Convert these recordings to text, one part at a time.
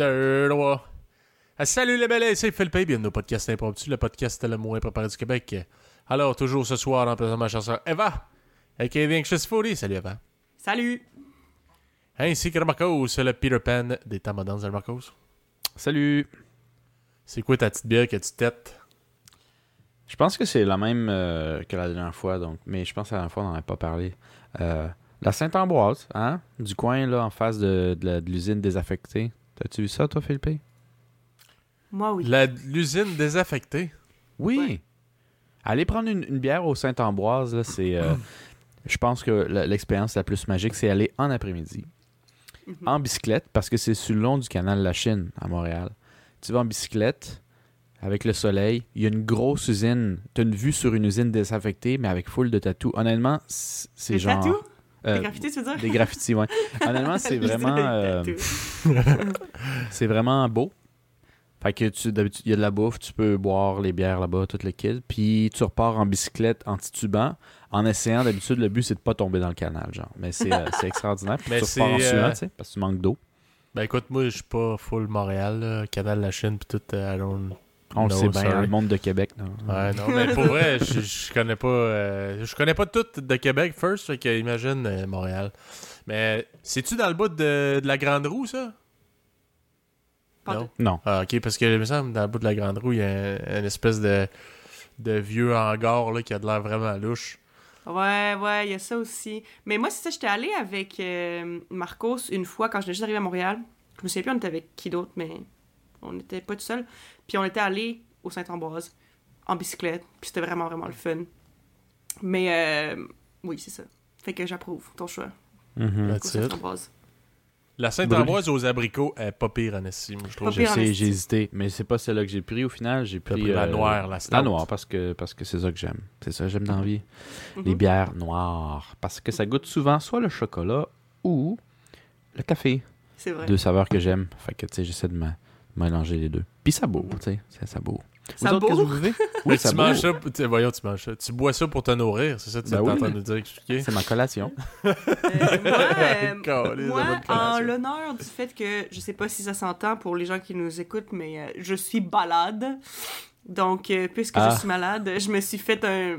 Deux. Ah, salut les belles, c'est Philippe, bienvenue au podcast impromptu, le podcast le moins préparé du Québec. Alors, toujours ce soir, en présent ma chanson Eva, avec Anxious Foodie. Salut Eva. Salut! Ainsi que Marcos, le Peter Pan des Tamadans de Marcos. Salut! C'est quoi ta petite bière que tu têtes? Je pense que c'est la même euh, que la dernière fois, donc, mais je pense que la dernière fois, on n'en avait pas parlé. Euh, la Sainte-Ambroise, hein? Du coin, là, en face de, de de l'usine désaffectée. T'as-tu vu ça, toi, Philippe? Moi, oui. La- L'usine désaffectée. Oui! Ouais. Allez prendre une, une bière au Sainte-Ambroise, là, c'est... euh, je pense que l'expérience la plus magique, c'est aller en après-midi, Mhm. en bicyclette, parce que c'est sur le long du canal de la Chine, à Montréal. Tu vas en bicyclette, avec le soleil, il y a une grosse usine. T'as une vue sur une usine désaffectée, mais avec full de tatous. Honnêtement, c'est Des genre... tatous? Euh, Des graffitis, tu veux dire? Des graffitis, ouais. Honnêtement, c'est vraiment... euh, c'est vraiment beau. Fait que tu, d'habitude, il y a de la bouffe, tu peux boire les bières là-bas, tout le kit. Puis tu repars en bicyclette, en titubant, en essayant. D'habitude, le but, c'est de pas tomber dans le canal, genre. Mais c'est, euh, c'est extraordinaire. Puis Mais tu repars en c'est, suant, euh, tu sais, parce que tu manques d'eau. Ben écoute, moi, je suis pas full Montréal, là, Canal de la Chine, pis tout, euh, I don't... On le sait bien, sorry. le monde de Québec. non? Ouais, non, mais pour vrai, je, je connais pas. euh, je connais pas tout de Québec first, fait que imagine euh, Montréal. Mais c'est-tu dans le bout de, de la Grande Roue, ça? Pas Non? Non. Ah, ok, parce que il me semble dans le bout de la Grande Roue, il y a un- une espèce de, de vieux hangar là, qui a de l'air vraiment louche. Ouais, ouais, il y a ça aussi. Mais moi, c'est ça, j'étais allée avec euh, Marcos une fois quand je suis juste arrivée à Montréal. Je me souviens plus, on était avec qui d'autre, mais on n'était pas tout seul. Puis on était allé au Saint-Ambroise en bicyclette. Puis c'était vraiment, vraiment le fun. Mais euh, oui, c'est ça. Fait que j'approuve ton choix. Mhm. It. Saint-Ambroise. La Sainte-Ambroise aux abricots est pas pire en estime, je trouve. Je sais, j'ai hésité. Mais c'est pas celle-là que j'ai pris au final. J'ai pris, la euh, noire, la stout. La noire, parce que parce que c'est ça que j'aime. C'est ça que j'aime dans la vie. Les Mhm. bières noires. Parce que ça goûte souvent soit le chocolat ou le café. C'est vrai. deux saveurs que j'aime. Fait que, tu sais, j'essaie de me- mélanger les deux. Puis ça bourre, tu sais. Ça bourre. Ça Vous autres, que bourre? Oui, ça tu manges ça, tu- voyons, tu manges ça. Tu bois ça pour te nourrir, c'est ça que tu Ben es oui, en train de nous dire, expliquer? C'est ma collation. Euh, moi, euh, en l'honneur du fait que, je sais pas si ça s'entend pour les gens qui nous écoutent, mais euh, je suis balade. Donc, euh, puisque Ah. je suis malade, je me suis fait un,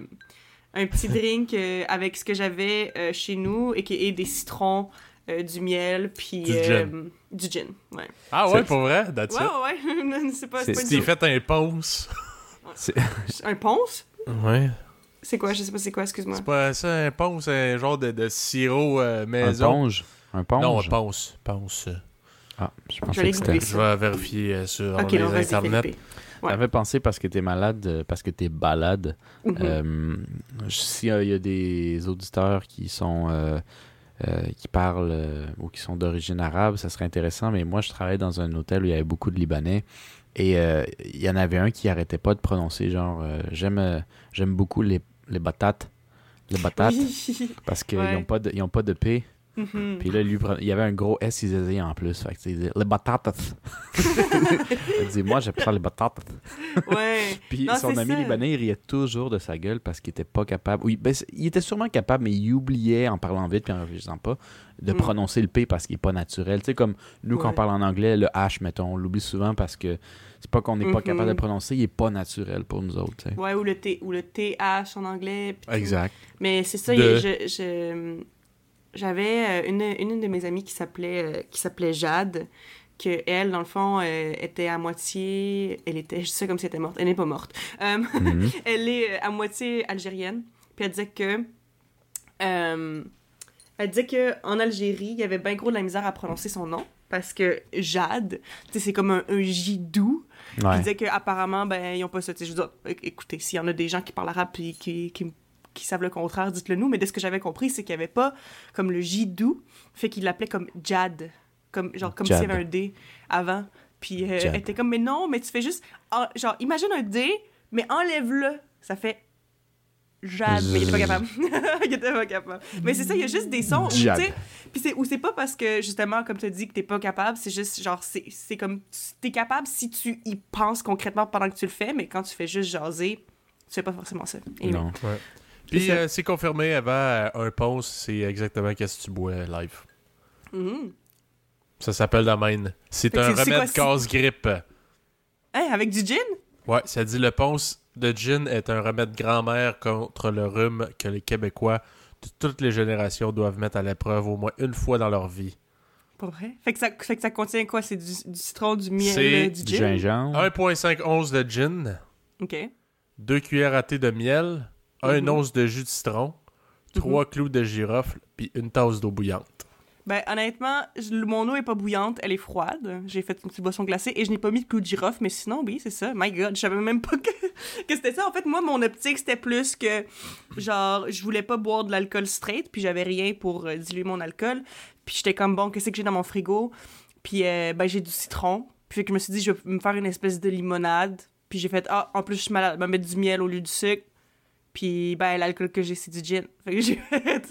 un petit drink euh, avec ce que j'avais euh, chez nous et qui est des citrons, euh, du miel, puis Du euh, gin. du gin. Ouais, Ah ouais, C'est- pour vrai? That's ouais, ouais. ouais. c'est pas, c'est une fait un ponce. Un ponce? Ouais. C'est quoi? Je sais pas c'est quoi, excuse-moi. C'est pas ça, un ponce, un genre de, de sirop euh, un maison. ponge? Un ponge? Non, un ponce. Ponce. Ah, je pensais vais que c'était... Je vais vérifier euh, sur Ok, les internets. Ouais. Fait penser parce que t'es malade, euh, parce que t'es balade. Mhm. Euh, S'il y, a- il y a des auditeurs qui sont... euh, euh, qui parlent euh, ou qui sont d'origine arabe, ça serait intéressant, mais moi je travaillais dans un hôtel où il y avait beaucoup de Libanais et euh, il y en avait un qui arrêtait pas de prononcer genre euh, j'aime euh, j'aime beaucoup les, les batates les batates Oui. parce qu'ils Ouais. n'ont pas de ils ont pas de P Mhm. puis là lui il y avait un gros S il disait en plus fait que, il disait les batates il dit moi j'aime ça les batates Ouais. puis Non, son ami ça. libanais il riait toujours de sa gueule parce qu'il était pas capable oui ben, il était sûrement capable mais il oubliait en parlant vite puis en réfléchissant pas de Mm. prononcer le P parce qu'il est pas naturel tu sais comme nous quand on parle en anglais le H mettons on l'oublie souvent parce que c'est pas qu'on n'est pas Mhm. capable de le prononcer il est pas naturel pour nous autres tu sais. Ouais, ou le, T, ou le TH en anglais. tout. exact Mais c'est ça, De- il- je- je- j'avais euh, une, une de mes amies qui s'appelait euh, qui s'appelait Jade, que elle, dans le fond, euh, était à moitié... Elle était, je dis ça comme si elle était morte. Elle n'est pas morte. Euh, Mhm. elle est à moitié algérienne. Puis elle disait que... euh, elle disait que en Algérie, il y avait bien gros de la misère à prononcer son nom. Parce que Jade, tu sais, c'est comme un, un J doux. Puis Ouais. Il disait qu'apparemment, ben, ils ont pas ça. Tu sais, je veux dire, é- écoutez, s'il y en a des gens qui parlent arabe et qui, qui, qui savent le contraire, dites-le nous. Mais de ce que j'avais compris, c'est qu'il n'y avait pas comme le J doux, fait qu'il l'appelait comme Jad. Comme, genre, comme s'il y avait un D avant. Puis euh, elle était comme, mais non, mais tu fais juste. en- genre, imagine un D, mais enlève-le. Ça fait. Jad. Mais il était pas capable. il était pas capable. Mais c'est ça, il y a juste des sons où, tu sais. Puis c'est, ou c'est pas parce que, justement, comme tu as dit, que t'es pas capable, c'est juste, genre, c'est, c'est comme. T'es capable si tu y penses concrètement pendant que tu le fais, mais quand tu fais juste jaser, tu fais pas forcément ça. Et non Puis C'est ça. euh, c'est confirmé avant euh, un ponce, c'est exactement qu'est-ce que tu bois live. Mhm. Ça s'appelle la main. C'est un remède casse-grippe. Hein, avec du gin? Ouais, ça dit le ponce de gin est un remède grand-mère contre le rhume que les Québécois de toutes les générations doivent mettre à l'épreuve au moins une fois dans leur vie. Pas vrai? Fait que ça, fait que ça contient quoi? C'est du, du citron, du miel, C'est euh, du Du gin? gingembre. 1,5 once de gin, OK. 2 cuillères à thé de miel, 1 Mhm. once de jus de citron, 3 clous de girofle, puis une tasse d'eau bouillante. Ben, honnêtement, je- mon eau est pas bouillante, elle est froide. J'ai fait une petite boisson glacée et je n'ai pas mis de clou de girofle, mais sinon, oui, c'est ça. My God, je savais même pas que, que c'était ça. En fait, moi, mon optique, c'était plus que, genre, je voulais pas boire de l'alcool straight, puis j'avais rien pour euh, diluer mon alcool. Puis j'étais comme, bon, qu'est-ce que j'ai dans mon frigo? Puis, euh, ben, j'ai du citron. Puis que je me suis dit, je vais me faire une espèce de limonade. Puis j'ai fait, ah, en plus, je suis malade, je vais mettre du miel au lieu du sucre. Puis, ben, l'alcool que j'ai, c'est du gin. Fait que j'ai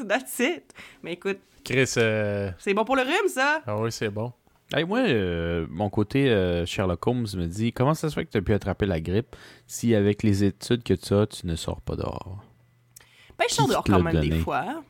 that's it. Mais écoute, Chris, euh, c'est bon pour le rhume, ça? ah oui, c'est bon. Hey, moi, euh, mon côté euh, Sherlock Holmes me dit comment ça se fait que tu as pu attraper la grippe? Si, avec les études que tu as, tu ne sors pas dehors Ben, je sors dehors quand même des fois.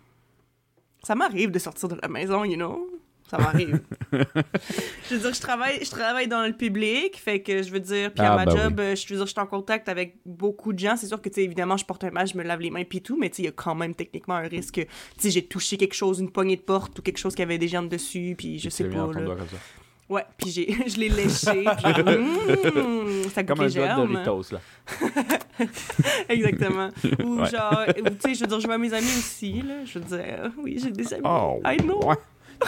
Ça m'arrive de sortir de la maison, you know. Ça m'arrive. je veux dire, je travaille, je travaille dans le public, fait que je veux dire, puis à Ah, ma ben job, je veux dire, je suis en contact avec beaucoup de gens. C'est sûr que, tu sais, évidemment, je porte un masque, je me lave les mains puis tout, mais tu sais, il y a quand même techniquement un risque que, tu sais, j'ai touché quelque chose, une poignée de porte ou quelque chose qui avait des germes dessus, puis je sais pas, là. doigt comme ça. Ouais, puis j'ai, je l'ai léché, puis mmh, ça Comme un de. Doritos, là. Exactement. Ou Ouais. genre, tu sais, je veux dire, je vois mes amis aussi, là. Je veux dire, oui, j'ai des amis. Oh, I know. ouais.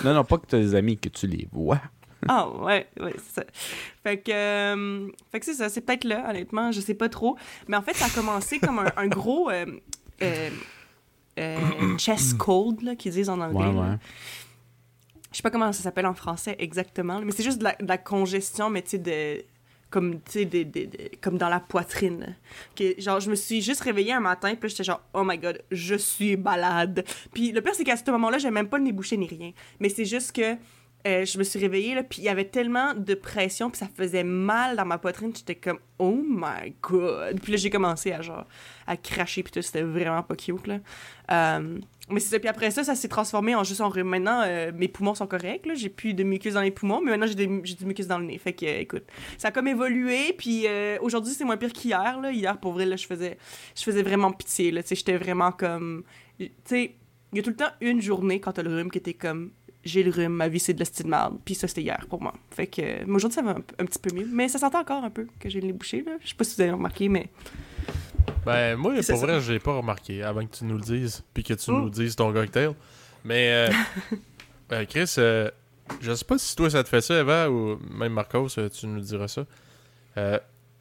Non, non, pas que des amis, que tu les vois. Ah, ouais, ouais, c'est ça. Fait que, euh, fait que c'est ça, c'est peut-être là, honnêtement, je sais pas trop. Mais en fait, ça a commencé comme un, un gros euh, euh, euh, chest cold, là, qu'ils disent en anglais. Ouais, ouais. Je sais pas comment ça s'appelle en français exactement, mais c'est juste de la, de la congestion, mais tu sais, de comme tu sais de- de- de- comme dans la poitrine. Que genre je me suis juste réveillée un matin puis j'étais genre oh my god je suis malade. Puis le pire c'est qu'à ce moment-là j'avais même pas le nez bouché ni rien. Mais c'est juste que euh, je me suis réveillée là puis il y avait tellement de pression puis ça faisait mal dans ma poitrine j'étais comme oh my god puis là j'ai commencé à genre à cracher puis tout c'était vraiment pas cute là Euh, mais c'est ça. Puis après ça, ça s'est transformé en juste en rhume. Maintenant, euh, mes poumons sont corrects. là. J'ai plus de mucus dans les poumons, mais maintenant, j'ai du mucus dans le nez. Fait que, écoute, ça a comme évolué. Puis aujourd'hui, c'est moins pire qu'hier. là. Hier, pour vrai, là, je faisais, je faisais vraiment pitié. là. Tu sais, J'étais vraiment comme. Tu sais, il y a tout le temps une journée quand t'as le rhume qui était comme. J'ai le rhume, ma vie c'est de la style merde. Puis ça, c'était hier pour moi. Fait que. euh, aujourd'hui, ça va un, un petit peu mieux. Mais ça s'entend encore un peu que j'ai le nez bouché. Là. Je sais pas si vous avez remarqué, mais. Ben, moi, pour ça. vrai, j'ai pas remarqué avant que tu nous le dises, puis que tu Oh. nous dises ton cocktail. Mais, euh, euh, Chris, euh, je sais pas si toi ça te fait ça, Eva, ou même Marcos, euh, tu nous diras ça. Euh,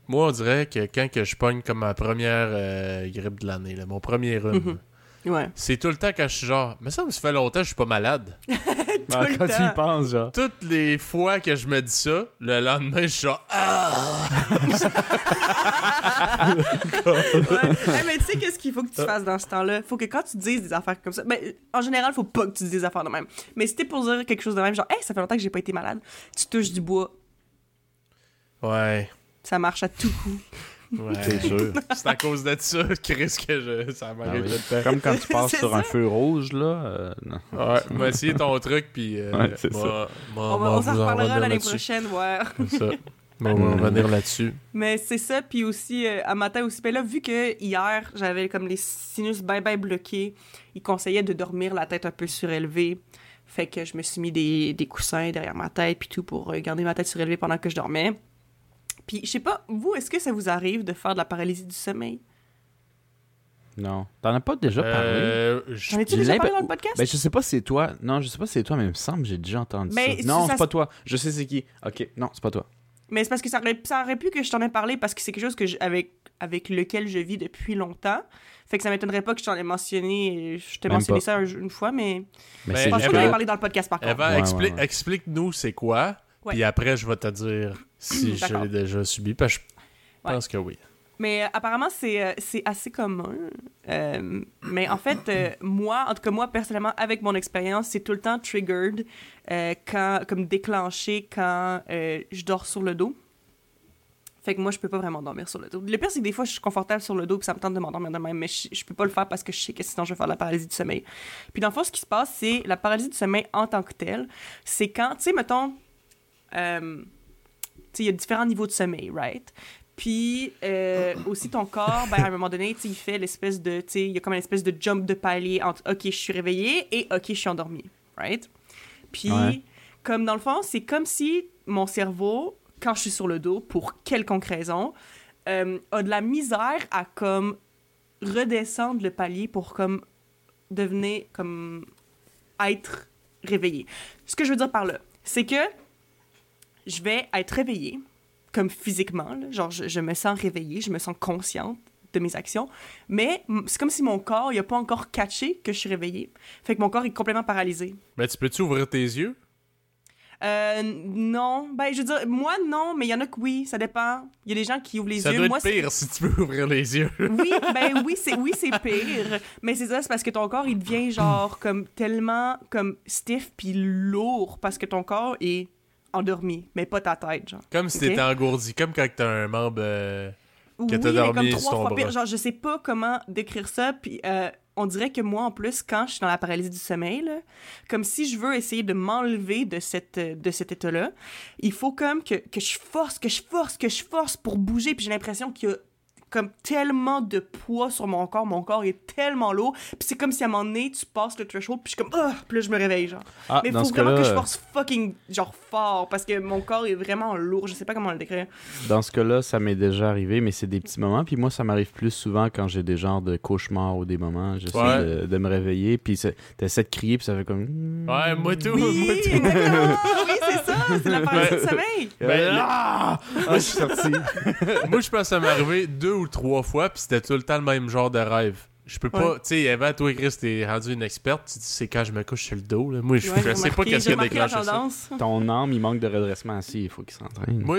moi, on dirait que quand que je pogne comme ma première euh, grippe de l'année, mon premier rhume, Mhm. Ouais. c'est tout le temps quand je suis genre, mais ça me fait longtemps que je suis pas malade. Ah, le quand tu temps. y penses, genre. Toutes les fois que je me dis ça, le lendemain, je suis genre, ah! Ouais. Hey, mais tu sais, qu'est-ce qu'il faut que tu fasses dans ce temps-là? Faut que quand tu dises des affaires comme ça, ben, en général, faut pas que tu dises des affaires de même. Mais si t'es pour dire quelque chose de même, genre, hey, ça fait longtemps que j'ai pas été malade, tu touches du bois, Ouais. ça marche à tout coup. Ouais. C'est sûr. C'est à cause de ça, Chris, que je, ça Ah m'arrive oui. le temps. Comme quand tu passes sur un ça. feu rouge, là. euh, non. Ouais, m'a essayé ton truc, puis. Euh, Ouais, c'est moi- moi- On, va- moi, on s'en reparlera l'année prochaine, voir. C'est ça. Bon, on va revenir là-dessus. Mais c'est ça, puis aussi, euh, à matin aussi, ben là, vu que hier, j'avais comme les sinus bien, bien bloqués, il conseillait de dormir la tête un peu surélevée. Fait que je me suis mis des, des coussins derrière ma tête, puis tout, pour euh, garder ma tête surélevée pendant que je dormais. Puis, je sais pas, vous, est-ce que ça vous arrive de faire de la paralysie du sommeil? Non. T'en as pas déjà parlé? Euh, je- J'en ai-tu déjà parlé dans le podcast? Ben, je sais pas si c'est toi. Non, je sais pas si c'est toi, mais il me semble que j'ai déjà entendu Mais ça. Non, c'est pas toi. Je sais c'est qui. Ok, non, c'est pas toi. Mais c'est parce que ça aurait, ça aurait pu que je t'en ai parlé parce que c'est quelque chose que je- avec, avec lequel je vis depuis longtemps. Fait que ça m'étonnerait pas que je t'en ai mentionné. Je t'ai mentionné pas. ça un- une fois, mais Mais Ben, je pense pas que j'en ai parlé dans le podcast par contre. Eva, Ouais, expli- ouais, ouais. explique-nous c'est quoi, Ouais. puis après, je vais te dire si je D'accord. l'ai déjà subi, parce que je Ouais. pense que oui. Mais euh, apparemment, c'est euh, assez commun. Euh, mais en fait, euh, moi, en tout cas, moi, personnellement, avec mon expérience, c'est tout le temps triggered, quand, comme déclenché quand je dors sur le dos. Fait que moi, je peux pas vraiment dormir sur le dos. Le pire, c'est que des fois, je suis confortable sur le dos puis ça me tente de m'endormir de même, mais je, je peux pas le faire parce que je sais que sinon, je vais faire la paralysie du sommeil. Puis dans le fond, ce qui se passe, c'est la paralysie du sommeil en tant que telle. C'est quand, tu sais, mettons, euh, il y a différents niveaux de sommeil, right? Puis euh, aussi ton corps, ben, à un moment donné, il fait l'espèce de, il y a comme une espèce de jump de palier entre OK, je suis réveillé et OK, je suis endormi, right? Puis, Ouais. comme dans le fond, c'est comme si mon cerveau, quand je suis sur le dos, pour quelconque raison, euh, a de la misère à comme redescendre le palier pour comme devenir comme être réveillé. Ce que je veux dire par là, c'est que je vais être réveillée, comme physiquement, là, genre je, je me sens réveillée, je me sens consciente de mes actions, mais c'est comme si mon corps, il a pas encore catché que je suis réveillée. Fait que mon corps est complètement paralysé. Mais tu peux-tu ouvrir tes yeux? Euh, non. Ben, je veux dire, moi, non, mais il y en a que oui, ça dépend. Il y a des gens qui ouvrent les Ça yeux. doit être c'est- pire si tu peux ouvrir les yeux. Oui, ben oui, c'est oui, c'est pire. Mais c'est ça, c'est parce que ton corps, il devient genre comme tellement comme stiff puis lourd parce que ton corps est endormi, mais pas ta tête, genre. Comme si Ok? t'étais engourdi, comme quand t'as un membre... euh, Que oui, t'as mais dormi comme sur trois ton fois bras. pire. Genre, je sais pas comment décrire ça, puis euh, on dirait que moi, en plus, quand je suis dans la paralysie du sommeil, là, comme si je veux essayer de m'enlever de, cette, euh, de cet état-là, il faut comme que, que je force, que je force, que je force pour bouger, puis j'ai l'impression qu'il y a comme tellement de poids sur mon corps, mon corps est tellement lourd, puis c'est comme si à un moment donné, tu passes le threshold, puis je suis comme, ah, puis là, je me réveille, genre. Ah, Mais faut ce vraiment cas-là, que je force fucking, genre, fort, parce que mon corps est vraiment lourd, je sais pas comment le décrire. Dans ce cas-là, ça m'est déjà arrivé, mais c'est des petits moments. Puis moi, ça m'arrive plus souvent quand j'ai des genres de cauchemars ou des moments. J'essaie Ouais. de, de me réveiller, puis t'essaies de crier, puis ça fait comme... Ouais, moi tout, Oui, moi tout. exactement! oui, c'est ça, c'est la paralysie du sommeil! Ben, ah! Ah, je suis sorti. Moi, je pense que ça m'est arrivé deux ou trois fois, puis c'était tout le temps le même genre de rêve. Je peux pas, Ouais. tu sais, Eva, toi, Chris, t'es rendu une experte. Tu dis, c'est quand je me couche sur le dos. Là. Moi, je, Ouais, je j'ai sais pas qu'est-ce qui déclenché ça. Ton âme, il manque de redressement assis, il faut qu'il s'entraîne. Moi,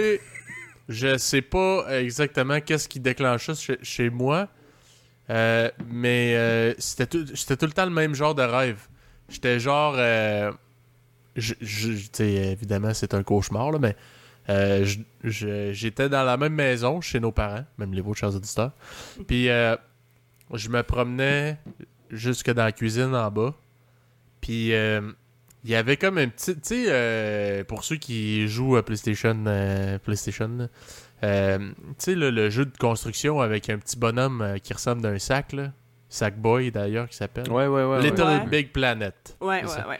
je sais pas exactement qu'est-ce qui déclenche ça chez, chez moi, euh, mais euh, c'était tout, c'était tout le temps le même genre de rêve. J'étais genre. euh, je- je- tu sais, évidemment, c'est un cauchemar, là, mais euh, j'étais dans la même maison chez nos parents, même les vôtres, chers auditeurs. Puis euh, je me promenais jusque dans la cuisine en bas. Puis euh, il y avait comme un petit. Tu sais, euh, pour ceux qui jouent à PlayStation, euh, PlayStation euh, tu sais, le jeu de construction avec un petit bonhomme euh, qui ressemble d'un sac, là. Sackboy d'ailleurs, qui s'appelle. Ouais, ouais, ouais. Little ouais. Big Planet. Ouais, ouais, ça. ouais.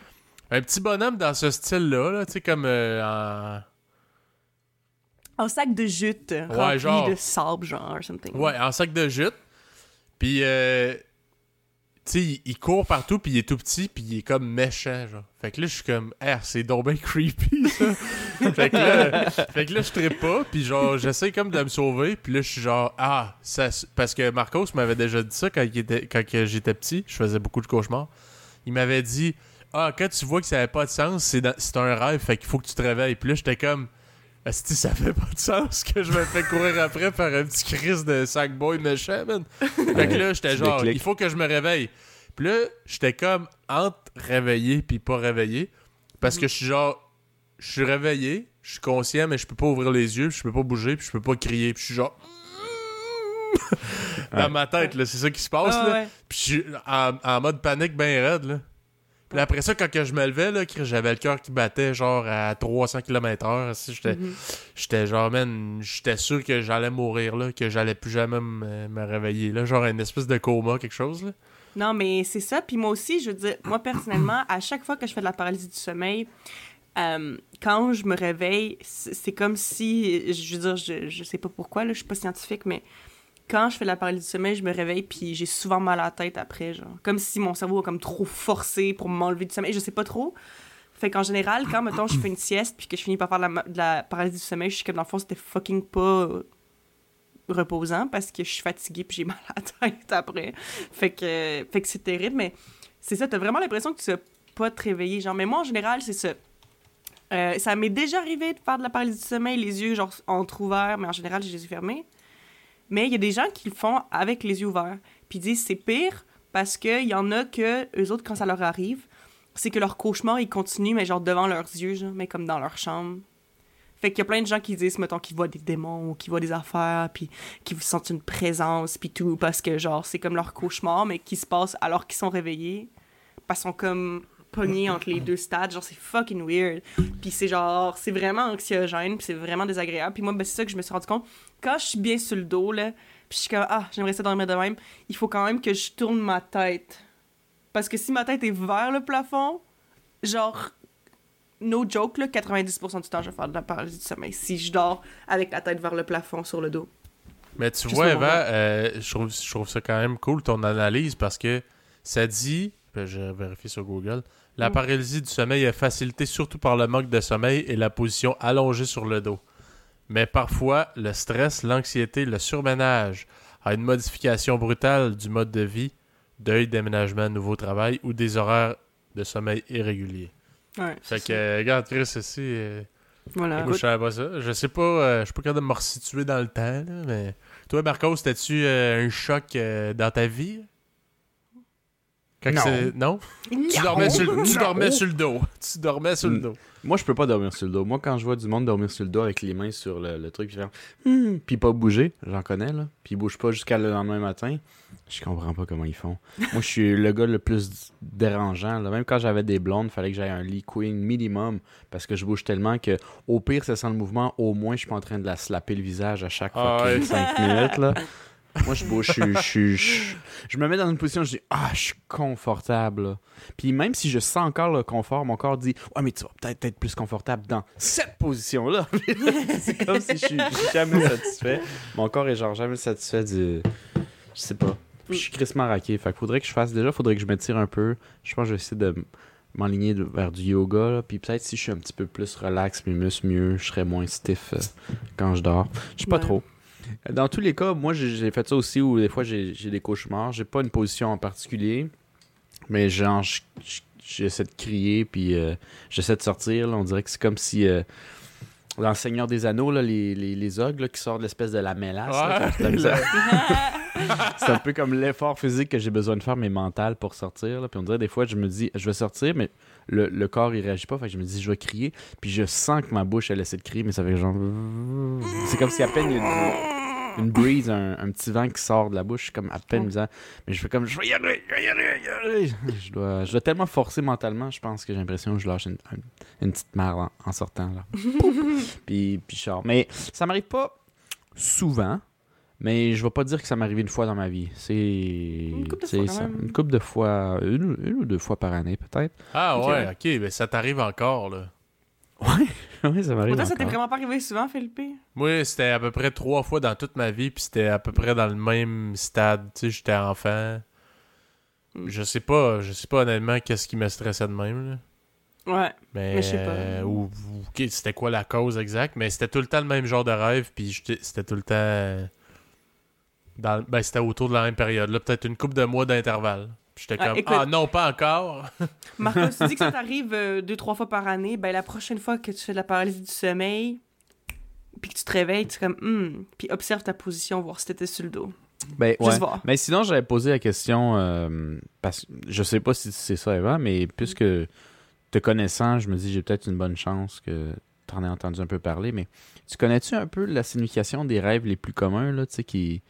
Un petit bonhomme dans ce style-là, là, tu sais, comme euh, en. Un sac de jute rempli genre. de sable, genre, something. Ouais, en sac de jute. Puis, euh, tu sais, il, court partout, puis il est tout petit, puis il est comme méchant, genre. Fait que là, je suis comme, ah, c'est donc bien creepy, ça. fait, que là, fait que là, je trippe pas, puis genre, j'essaie comme de me sauver, puis là, je suis genre, ah, ça, parce que Marcos m'avait déjà dit ça quand, il était, quand j'étais petit, je faisais beaucoup de cauchemars. Il m'avait dit, ah, quand tu vois que ça n'avait pas de sens, c'est dans- c'est un rêve, fait qu'il faut que tu te réveilles. Puis là, j'étais comme, Asti, ça fait pas de sens que je me fais courir après par un petit crise de sackboy méchant, man. Fait que là, j'étais genre, il faut que je me réveille. Puis là, j'étais comme entre réveillé puis pas réveillé. Parce que je suis genre, je suis réveillé, je suis conscient, mais je peux pas ouvrir les yeux, puis je peux pas bouger, puis je peux pas crier. Puis je suis genre. Dans Ouais. ma tête, là, c'est ça qui se passe, Ah, là. ouais. Puis je suis en, en mode panique ben raide, là. Puis après ça, quand que je me levais, là, j'avais le cœur qui battait genre à 300 km/h. si J'étais j'étais genre, man, j'étais sûr que j'allais mourir, là, que j'allais plus jamais me réveiller, là. Genre une espèce de coma, quelque chose, là. Non, mais c'est ça. Puis moi aussi, je veux dire, moi personnellement, à chaque fois que je fais de la paralysie du sommeil, euh, quand je me réveille, c'est c'est comme si, je veux dire, je, je sais pas pourquoi, là, je suis pas scientifique, mais quand je fais la paralysie du sommeil, je me réveille puis j'ai souvent mal à la tête après, genre. Comme si mon cerveau a comme trop forcé pour m'enlever du sommeil, je sais pas trop. Fait qu'en général, quand, mettons, je fais une sieste puis que je finis par faire de la, de paralysie du sommeil, je suis comme, dans le fond, c'était fucking pas reposant parce que je suis fatiguée puis j'ai mal à la tête après. Fait que, fait que c'est terrible, mais c'est ça, t'as vraiment l'impression que tu vas pas te réveiller. Genre, mais moi, en général, c'est ça. Euh, ça m'est déjà arrivé de faire de la paralysie du sommeil, les yeux, genre, entrouverts, mais en général, j'ai les yeux fermés. Mais il y a des gens qui le font avec les yeux ouverts. Puis ils disent c'est pire parce qu'il y en a que, eux autres, quand ça leur arrive, c'est que leur cauchemar, il continue, mais genre devant leurs yeux, mais comme dans leur chambre. Fait qu'il y a plein de gens qui disent, mettons, qu'ils voient des démons ou qu'ils voient des affaires, puis qu'ils sentent une présence, puis tout, parce que, genre, c'est comme leur cauchemar, mais qui se passe alors qu'ils sont réveillés. Parce qu'ils sont comme pognés entre les deux stades. Genre, c'est fucking weird. Puis c'est genre, c'est vraiment anxiogène, puis c'est vraiment désagréable. Puis moi, ben, c'est ça que je me suis rendu compte. Quand je suis bien sur le dos, là, puis je suis comme, ah, j'aimerais ça dormir de même, il faut quand même que je tourne ma tête. Parce que si ma tête est vers le plafond, genre, no joke, là, 90% du temps, je vais faire de la paralysie du sommeil. Si je dors avec la tête vers le plafond sur le dos. Mais tu Juste vois, Eva, euh, je, trouve, je trouve ça quand même cool ton analyse parce que ça dit, ben, je vérifie sur Google, la Mm. paralysie du sommeil est facilitée surtout par le manque de sommeil et la position allongée sur le dos. Mais parfois, le stress, l'anxiété, le surménage a une modification brutale du mode de vie, deuil, déménagement, nouveau travail ou des horaires de sommeil irréguliers. Ouais. Fait c'est que, euh, regarde, Chris, ici, euh, Voilà. Écoute, je ça. Je sais pas, euh, je suis pas capable de me resituer dans le temps, là, mais. Toi, Marcos, t'as-tu euh, un choc euh, dans ta vie? Quand Non. c'est- Non? Tu dormais, sur, le- tu dormais sur le dos. Tu dormais sur le dos. Moi, je peux pas dormir sur le dos. Moi, quand je vois du monde dormir sur le dos avec les mains sur le, le truc, je fais Hmm puis pas bouger, j'en connais là, puis ils bougent pas jusqu'à le lendemain matin. Je comprends pas comment ils font. Moi, je suis le gars le plus dérangeant. Là. Même quand j'avais des blondes, fallait que j'aille un lit queen minimum parce que je bouge tellement que, au pire, ça sent le mouvement. Au moins, je suis pas en train de la slapper le visage à chaque Ah fois ouais. 5 minutes là. Moi, je bouge, je, je, suis- je, je me mets dans une position, je dis ah, je suis confortable. Puis même si je sens encore le confort, mon corps dit ouais, mais tu vas peut-être être plus confortable dans cette position-là. c'est comme si je suis jamais satisfait. Mon corps est genre jamais satisfait du. Je sais pas. Puis je suis crissement raqué. Fait faudrait que je fasse. Déjà, faudrait que je m'étire un peu. Je pense que je vais essayer de m'enligner vers du yoga. là. Puis peut-être si je suis un petit peu plus relax, mes muscles mieux, je serais moins stiff euh, quand je dors. Je sais pas Ouais. trop. Dans tous les cas, moi j'ai fait ça aussi où des fois j'ai des cauchemars. J'ai pas une position en particulier, mais genre je- je- j'essaie de crier puis euh, j'essaie de sortir. là. On dirait que c'est comme si euh, dans le Seigneur des Anneaux, là, les, les, les ogres là, qui sortent de l'espèce de la mélasse. Ouais, c'est un peu comme l'effort physique que j'ai besoin de faire, mais mental pour sortir. là. Puis on dirait des fois, je me dis, je vais sortir, mais le, le corps, il réagit pas. Fait que je me dis, je vais crier. Puis je sens que ma bouche, elle essaie de crier, mais ça fait genre. C'est comme si à peine il y a une, breeze, un, un petit vent qui sort de la bouche. Je suis comme à peine disant, mais je fais comme, je vais y aller, je vais y aller, je vais y aller. Je dois, je dois tellement forcer mentalement, je pense que j'ai l'impression que je lâche une, une- une petite marre en, en sortant. Là. puis, puis je sors. Mais ça m'arrive pas souvent. Mais je vais pas dire que ça m'est arrivé une fois dans ma vie. C'est. Une couple de c'est fois, quand ça. même. Une couple de fois. Une, ou- une ou deux fois par année, peut-être. Ah ouais, ouais. ok, mais ça t'arrive encore, là. oui, ça m'arrive. Pourtant, ça t'est vraiment pas arrivé souvent, Philippe? Moi, c'était à peu près trois fois dans toute ma vie, puis c'était à peu près dans le même stade. Tu sais, j'étais enfant. Mm. Je sais pas, je sais pas honnêtement qu'est-ce qui me stressait de même, là. Ouais. Mais, Mais je sais pas. euh, ou, c'était quoi la cause exacte, mais c'était tout le temps le même genre de rêve, puis j'étais- c'était tout le temps. Dans, ben, c'était autour de la même période, là, peut-être une couple de mois d'intervalle. Puis J'étais Ah, comme, écoute- ah non, pas encore. Marcos, tu dis que ça t'arrive euh, deux, trois fois par année. Ben, la prochaine fois que tu fais de la paralysie du sommeil, puis que tu te réveilles, tu es comme, hmm, puis observe ta position, voir si t'étais sur le dos. Ben, Juste ouais. voir. Mais sinon, j'avais posé la question, euh, parce que je sais pas si c'est ça avant, mais puisque te connaissant, je me dis j'ai peut-être une bonne chance que tu en aies entendu un peu parler, mais tu connais-tu un peu la signification des rêves les plus communs, là, tu sais, qui,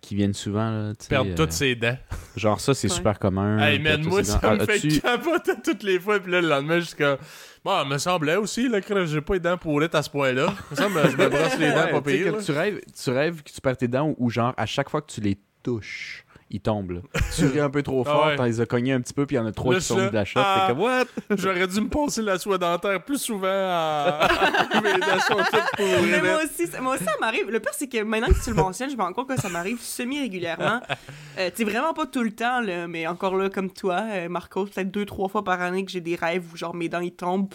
qui viennent souvent, là, tu sais, Perdre euh, toutes ses dents. Genre ça, c'est Ouais. super commun. Hey, man, moi, ça me Ah, fait capoter toutes les fois, puis là, le lendemain, jusqu'à. Bon, il me semblait aussi, là, que j'ai pas les dents pourrites à ce point-là. Il me semble, je me brosse les dents, Ouais, pas tu pire. rêves, tu rêves que tu perds tes dents ou, ou genre à chaque fois que tu les touches, ils tombent. Tu ris un peu trop Ah fort, ouais. t'en les as cognés un petit peu, puis il y en a trois qui sont de la shot. Ah. T'es comme what? J'aurais dû me passer la soie dentaire plus souvent à. Mais moi aussi, ça, moi aussi, ça m'arrive. Le pire, c'est que maintenant que tu le mentionnes, je me rends compte que ça m'arrive semi-régulièrement. Euh, tu sais, vraiment pas tout le temps, là, mais encore là, comme toi, euh, Marco, peut-être deux, trois fois par année que j'ai des rêves où, genre, mes dents, ils tombent,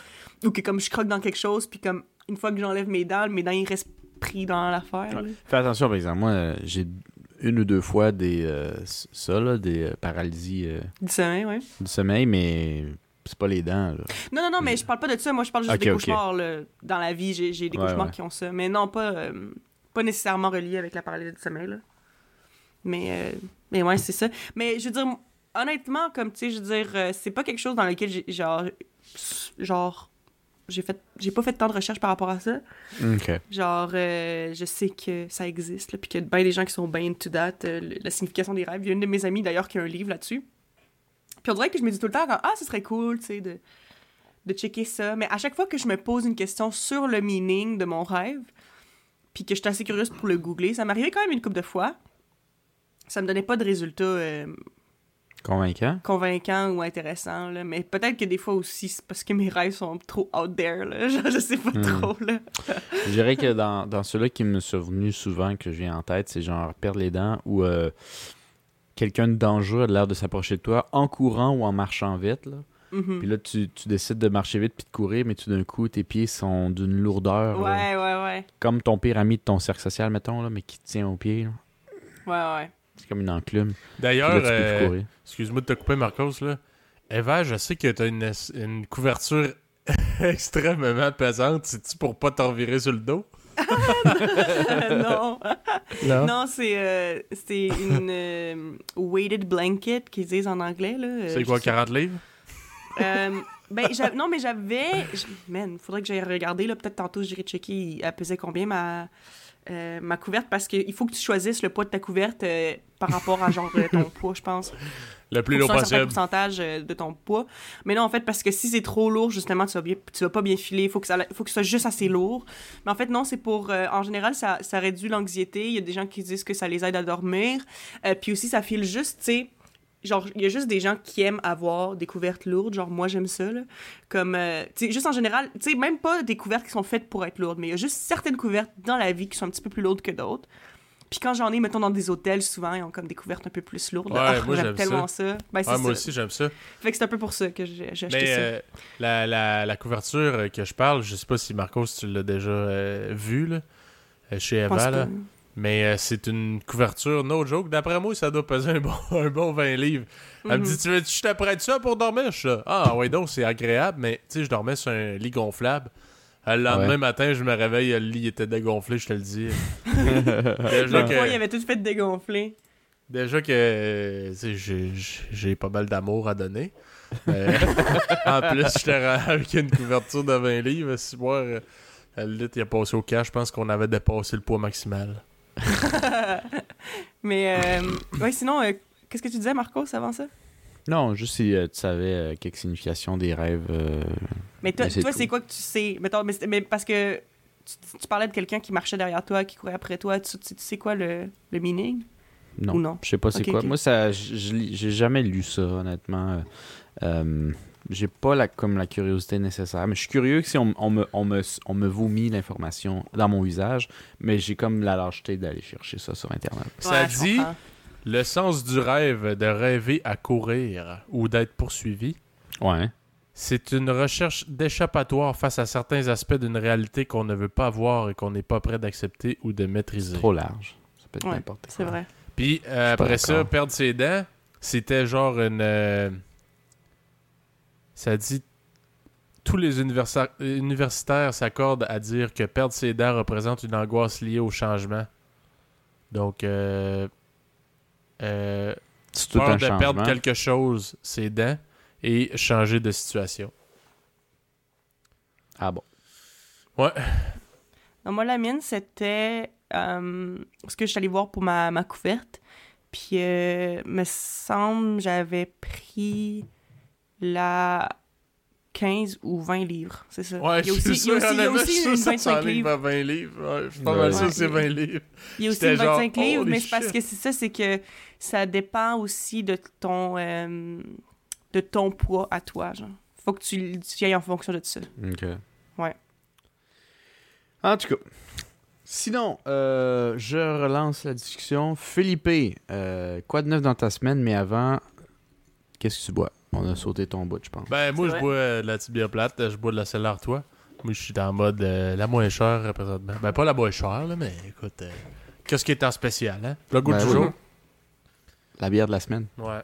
ou que, comme, je croque dans quelque chose, puis comme, une fois que j'enlève mes dents, mes dents, ils restent pris dans l'affaire. Fais attention, par exemple, moi, j'ai une ou deux fois des euh, ça, là, des euh, paralysies euh, Du sommeil, ouais. du sommeil, mais c'est pas les dents. Là. Non, non, non, mais je parle pas de ça. Moi, je parle juste des cauchemars, là. Dans la vie, j'ai des Ouais, cauchemars ouais. qui ont ça. Mais non, pas, euh, pas nécessairement reliés avec la paralysie du sommeil, là. Mais, mais ouais, c'est ça. Mais je veux dire, honnêtement, comme tu sais, je veux dire, c'est pas quelque chose dans lequel j'ai, genre, genre, j'ai fait j'ai pas fait tant de recherches par rapport à ça. Genre, euh, je sais que ça existe, puis qu'il y a bien des gens qui sont bien into that, euh, le- la signification des rêves. Il y a une de mes amies, d'ailleurs, qui a un livre là-dessus. Puis on dirait que je me dis tout le temps, ah, ce serait cool, tu sais, de, de checker ça. Mais à chaque fois que je me pose une question sur le meaning de mon rêve, puis que je suis assez curieuse pour le googler, ça m'arrivait quand même une couple de fois. Ça me donnait pas de résultats euh, Convaincant. convaincants ou intéressants, là. Mais peut-être que des fois aussi, c'est parce que mes rêves sont trop out there, là. Genre, je sais pas Hmm. trop, là. Je dirais que dans, dans ceux-là qui me sont venus souvent, que je viens en tête, c'est genre perdre les dents ou euh, quelqu'un de dangereux a l'air de s'approcher de toi en courant ou en marchant vite. Là. Mhm. Puis là, tu, tu décides de marcher vite puis de courir, mais tout d'un coup, tes pieds sont d'une lourdeur. là. Ouais, ouais, ouais. comme ton pire ami de ton cercle social, mettons, là, mais qui te tient aux pieds. là. Ouais, ouais. C'est comme une enclume. D'ailleurs, tu euh, excuse-moi de te couper, Marcos, là. Eva, je sais que t'as une, une couverture extrêmement pesante. C'est-tu pour pas t'en revirer sur le dos? non. Non? Non, c'est euh, c'est une euh, weighted blanket qu'ils disent en anglais. là. Euh, C'est quoi, je sais- 40 livres? Euh, ben, non, mais j'avais. Man, faudrait que j'aille regarder. là. Peut-être tantôt, j'irai checker. Elle pesait combien ma, euh, ma couverte parce qu'il faut que tu choisisses le poids de ta couverte euh, par rapport à genre euh, ton poids, je pense. Le plus lourd un pourcentage de ton poids. Mais non, en fait, parce que si c'est trop lourd, justement, tu vas, bien, tu vas pas bien filer. Il faut, que ça, faut que ce soit juste assez lourd. Mais en fait, non, c'est pour... euh, en général, ça, ça réduit l'anxiété. Il y a des gens qui disent que ça les aide à dormir. Puis aussi, ça file juste, tu sais... Genre, il y a juste des gens qui aiment avoir des couvertes lourdes. Genre, moi, j'aime ça, là. Comme, euh, tu sais, juste en général, tu sais, même pas des couvertes qui sont faites pour être lourdes, mais il y a juste certaines couvertes dans la vie qui sont un petit peu plus lourdes que d'autres. Puis quand j'en ai, mettons, dans des hôtels, souvent, ils ont comme des couvertes un peu plus lourdes. Ouais, Ah, moi, j'aime tellement ça. Ben, moi aussi, j'aime ça. Fait que c'est un peu pour ça que j'ai acheté Mais ça. euh, la, la, la couverture euh, que je parle, je sais pas si Marcos, tu l'as déjà euh, vu là, euh, chez Eva, là. Mais euh, c'est une couverture no joke. D'après moi, ça doit peser un bon, un bon 20 livres. Elle me Mhm. dit Tu veux je te prête ça pour dormir Je suis là, Ah, ouais, donc c'est agréable, mais tu sais, je dormais sur un lit gonflable. Euh, Le lendemain Ouais. matin, je me réveille, le lit était dégonflé, je te le dis. déjà, Le poids, il que, avait tout fait dégonfler. déjà que euh, tu sais, j'ai- j'ai pas mal d'amour à donner. Mais, en plus, je te rends avec une couverture de 20 livres. Si moi, euh, le lit, il a passé au cash. Je pense qu'on avait dépassé le poids maximal. Mais, euh, ouais, sinon, euh, qu'est-ce que tu disais, Marcos, avant ça? Non, juste si euh, tu savais euh, quelques significations des rêves. euh, Mais toi, toi, c'est quoi que tu sais? Mettons, mais, parce que tu, tu parlais de quelqu'un qui marchait derrière toi, qui courait après toi. Tu, tu- tu sais quoi le, le meaning? non, Ou non? je sais pas c'est quoi. Moi, ça, j'ai jamais lu ça, honnêtement. J'ai pas la, comme la curiosité nécessaire. Mais je suis curieux que si on, on me, on, me, on me vomit l'information dans mon visage, mais j'ai comme la lâcheté d'aller chercher ça sur Internet. Ça Ouais, dit le sens du rêve de rêver à courir ou d'être poursuivi. Ouais. C'est une recherche d'échappatoire face à certains aspects d'une réalité qu'on ne veut pas voir et qu'on n'est pas prêt d'accepter ou de maîtriser. Trop large. Ça peut être Ouais, n'importe quoi. C'est vrai. Puis euh, après ça, perdre ses dents, c'était genre une. euh, ça dit. Tous les universi- universitaires s'accordent à dire que perdre ses dents représente une angoisse liée au changement. Donc, euh, euh, C'est tout peur un de changement. perdre quelque chose, ses dents, et changer de situation. Ah bon. Non, moi, la mienne, c'était. Euh, parce que je suis allée voir pour ma, ma couverte. Puis, euh, me semble, j'avais pris la 15 ou 20 livres. C'est ça. Ouais, il y a aussi, il y a aussi, il y a aussi une sûr que ça 25 s'enligne livres. à 20 livres. Ouais, je suis pas Ouais. mal sûr c'est 20 livres. Il y a aussi C'était une genre, 25 livres, mais c'est parce que c'est ça, c'est que ça dépend aussi de ton, euh, de ton poids à toi. Genre. Faut que tu, tu y ailles en fonction de ça. Ok. Ouais. En tout cas. Sinon, euh, je relance la discussion. Philippe, euh, quoi de neuf dans ta semaine, mais avant, qu'est-ce que tu bois? On a sauté ton bout, je pense. Ben, moi, je bois euh, de la tibia plate, je bois de la celle toi. Moi, je suis en mode euh, la moins chère présentement. Ben, pas la moins chère, là, mais écoute, euh, qu'est-ce qui est en spécial, hein? Le goût Ben du oui. jour. La bière de la semaine. Ouais.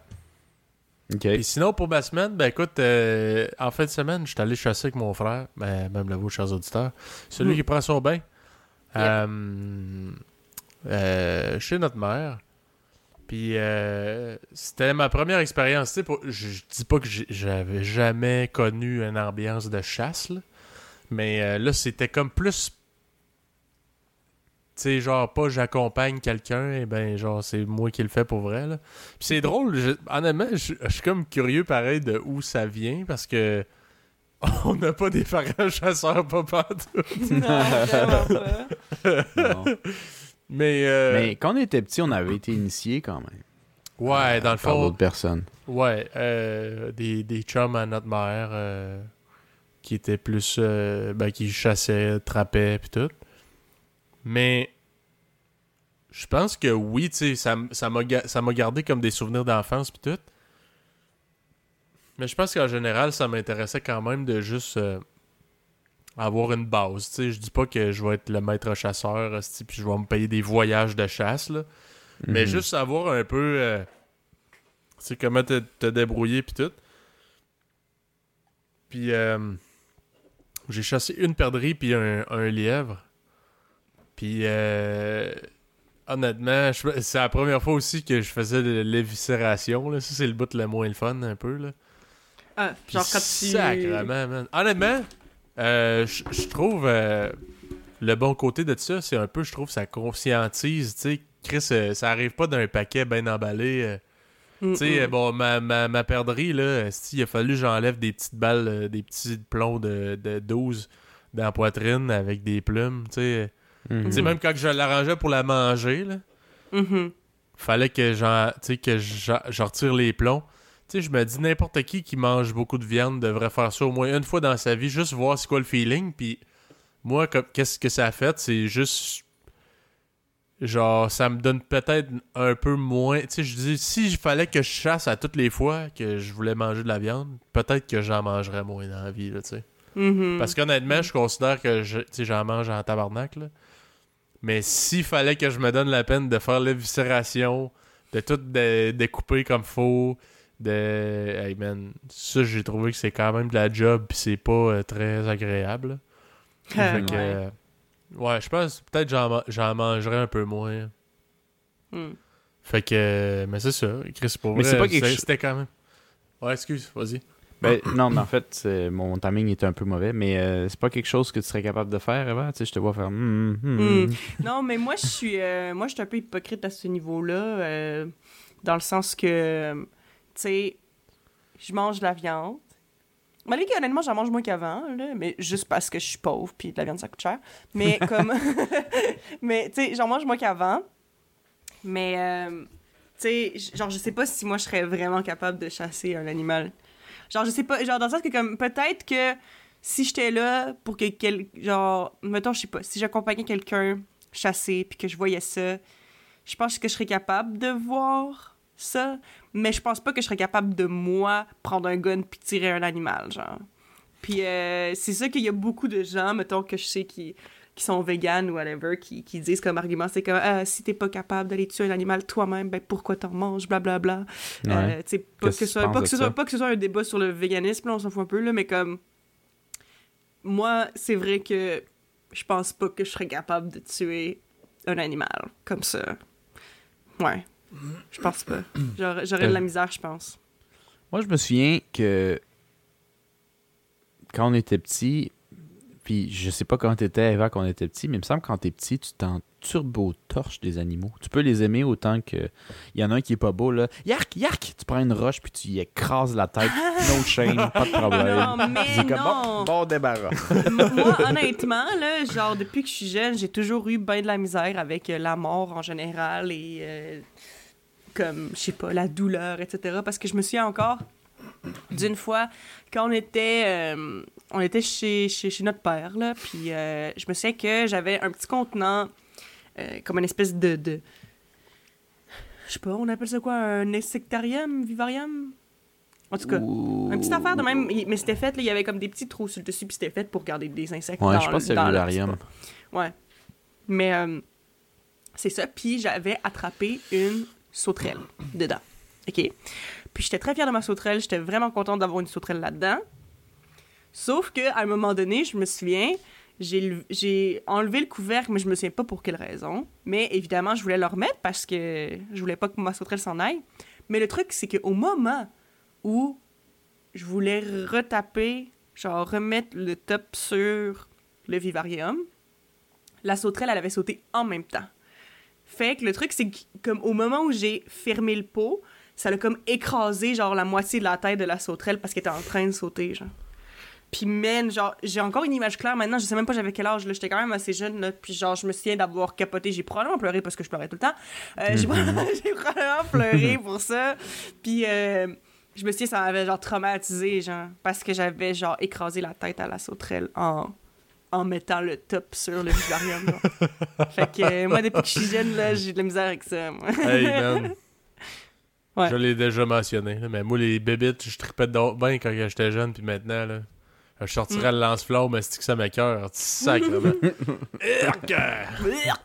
Ok. Et sinon, pour ma semaine, ben écoute, euh, en fin de semaine, je suis allé chasser avec mon frère, ben, même le vous, chers auditeurs. Celui Mm. qui prend son bain. Yeah. Euh, euh, chez notre mère. Puis euh, c'était ma première expérience. Tu sais, pour- je, je dis pas que j'avais jamais connu une ambiance de chasse, là. Mais euh, là, c'était comme plus. Tu sais, genre, pas j'accompagne quelqu'un, et ben, genre, c'est moi qui le fais pour vrai, là. Puis c'est drôle, je- honnêtement, je je suis comme curieux, pareil, de où ça vient, parce que. On n'a pas des parents chasseurs, pas partout. non, vraiment pas. Non. Mais, euh, Mais quand on était petit, on avait été initiés quand même. ouais, dans le Par fond, d'autres personnes. Ouais, euh, des, des chums à notre mère euh, qui étaient plus. ben, qui chassaient, trappaient, puis tout. Mais. Je pense que oui, tu sais, ça, m'a ga- ça m'a gardé comme des souvenirs d'enfance, puis tout. Mais je pense qu'en général, ça m'intéressait quand même de juste euh, avoir une base. Tu sais, je dis pas que je vais être le maître chasseur, puis je vais me payer des voyages de chasse, là. Mais Mhm. juste savoir un peu, euh, comment te, te débrouiller puis tout. Puis euh, j'ai chassé une perdrix puis un, un lièvre. Puis euh, honnêtement, je- c'est la première fois aussi que je faisais de l'éviscération. Là. Ça, c'est le bout le moins le fun, un peu. Là. Ah, Puis genre quand tu. Sacrement, man. Honnêtement, euh, je trouve euh, le bon côté de ça, c'est un peu, je trouve, ça conscientise. Tu sais, Chris, euh, ça arrive pas d'un paquet bien emballé. euh. Mm, Tu sais, bon, ma, ma, ma perdrix, là, il a fallu que j'enlève des petites balles, euh, des petits plombs de, de 12 dans la poitrine avec des plumes. Tu sais, Mhm. Tu sais, même quand je l'arrangeais pour la manger, là, Mhm. fallait que j'en tu sais, que j'en retire les plombs. Sais, je me dis n'importe qui qui mange beaucoup de viande devrait faire ça au moins une fois dans sa vie, juste voir c'est quoi le feeling. Puis moi, qu'est-ce que ça a fait, c'est juste genre ça me donne peut-être un peu moins. Tu sais, je dis si il fallait que je chasse à toutes les fois que je voulais manger de la viande, peut-être que j'en mangerais moins dans la vie, là, tu sais. Mhm. Parce qu'honnêtement, je considère que je- j'en mange en tabarnak. Là. Mais s'il fallait que je me donne la peine de faire l'éviscération, de tout dé- découper comme faut, de. Hey man, ça j'ai trouvé que c'est quand même de la job pis c'est pas euh, très agréable. Fait que, ouais. euh, ouais, je pense peut-être que j'en, j'en mangerais un peu moins. Mm. Fait que. Mais c'est ça, Chris, pour Mais vrai, c'est pas quelque c'était- quand même. Ouais, excuse, vas-y. Ben, non, mais en fait, c'est- mon timing était un peu mauvais, mais euh, c'est pas quelque chose que tu serais capable de faire, Eva? Tu sais, je te vois faire. hmm, hmm, Hmm. hmm. Non, mais moi, je suis euh, moi, je suis un peu hypocrite à ce niveau-là, euh, dans le sens que, euh, tu sais, je mange de la viande. Malgré que, honnêtement, j'en mange moins qu'avant, là, mais juste parce que je suis pauvre, puis de la viande, ça coûte cher. Mais comme... mais, tu sais, j'en mange moins qu'avant. Mais, euh, tu sais, genre, je sais pas si moi, je serais vraiment capable de chasser un animal. Genre, je sais pas, genre, dans le sens que, comme, peut-être que si j'étais là pour que quel genre mettons je sais pas si j'accompagnais quelqu'un chasser puis que je voyais ça je pense que je serais capable de voir ça mais je pense pas que je serais capable de moi prendre un gun puis tirer un animal genre puis euh, c'est ça qu'il y a beaucoup de gens mettons que je sais qui qui sont véganes ou whatever qui, qui disent comme argument c'est comme ah, si t'es pas capable d'aller tuer un animal toi-même ben pourquoi t'en manges blablabla Ouais. euh, tu sais, pas, que ce pas, que soit, pas que ce soit un débat sur le véganisme, là, on s'en fout un peu, là, mais comme. Moi, c'est vrai que je pense pas que je serais capable de tuer un animal comme ça. Ouais. Je pense pas. J'aurais j'aurais de la misère, je pense. Moi, je me souviens que quand on était petit, puis je sais pas quand t'étais, Eva, quand on était petit, mais il me semble que quand t'es petit, tu t'en turbo-torches des animaux. Tu peux les aimer autant que. Il y en a un qui est pas beau, là. Yark, yark! Tu prends une roche, puis tu y écrases la tête. No shame, pas de problème. Non, mais c'est comme, non. bon, bon débarras. Moi, honnêtement, là, genre, depuis que je suis jeune, j'ai toujours eu bien de la misère avec euh, la mort en général et, euh, comme, je sais pas, la douleur, etc. Parce que je me souviens encore d'une fois, quand on était, euh, on était chez, chez, chez notre père, là, puis euh, je me souviens que j'avais un petit contenant, euh, comme une espèce de... de je sais pas, on appelle ça quoi, un insectarium, vivarium? En tout cas, Ou- une petite affaire de même, mais c'était fait, là, il y avait comme des petits trous sur le dessus, puis c'était fait pour garder des insectes Ouais, dans, je pense que c'est vivarium. Ouais. Mais c'est ça, puis j'avais attrapé une sauterelle dedans. OK? Puis j'étais très fière de ma sauterelle, j'étais vraiment contente d'avoir une sauterelle là-dedans. Sauf que un moment donné, je me souviens, j'ai enlevé le couvercle, mais je me souviens pas pour quelle raison. Mais évidemment, je voulais le remettre parce que je voulais pas que ma sauterelle s'en aille. Mais le truc, c'est qu'au moment où je voulais retaper, genre, remettre le top sur le vivarium, la sauterelle, elle avait sauté en même temps. Fait que le truc, c'est que, comme au moment où j'ai fermé le pot, ça l'a comme écrasé, genre, la moitié de la tête de la sauterelle parce qu'elle était en train de sauter, genre. Puis, man, genre, j'ai encore une image claire maintenant. Je sais même pas j'avais quel âge, là. J'étais quand même assez jeune, là. Puis, genre, je me souviens d'avoir capoté. J'ai probablement pleuré parce que je pleurais tout le temps. Euh, j'ai j'ai probablement pleuré pour ça. Puis, euh, je me souviens, ça m'avait, genre, traumatisé, genre, parce que j'avais, genre, écrasé la tête à la sauterelle en, en mettant le top sur le vivarium. fait que, euh, moi, depuis que je suis jeune, là, j'ai de la misère avec ça, moi. Hey, man. Ouais. Je l'ai déjà mentionné, là, mais moi, les bébites, je tripais dedans bien quand j'étais jeune, puis maintenant, là, je sortirais le lance-flamme, mais c'est que ça m'écœure, sacrément. Urk!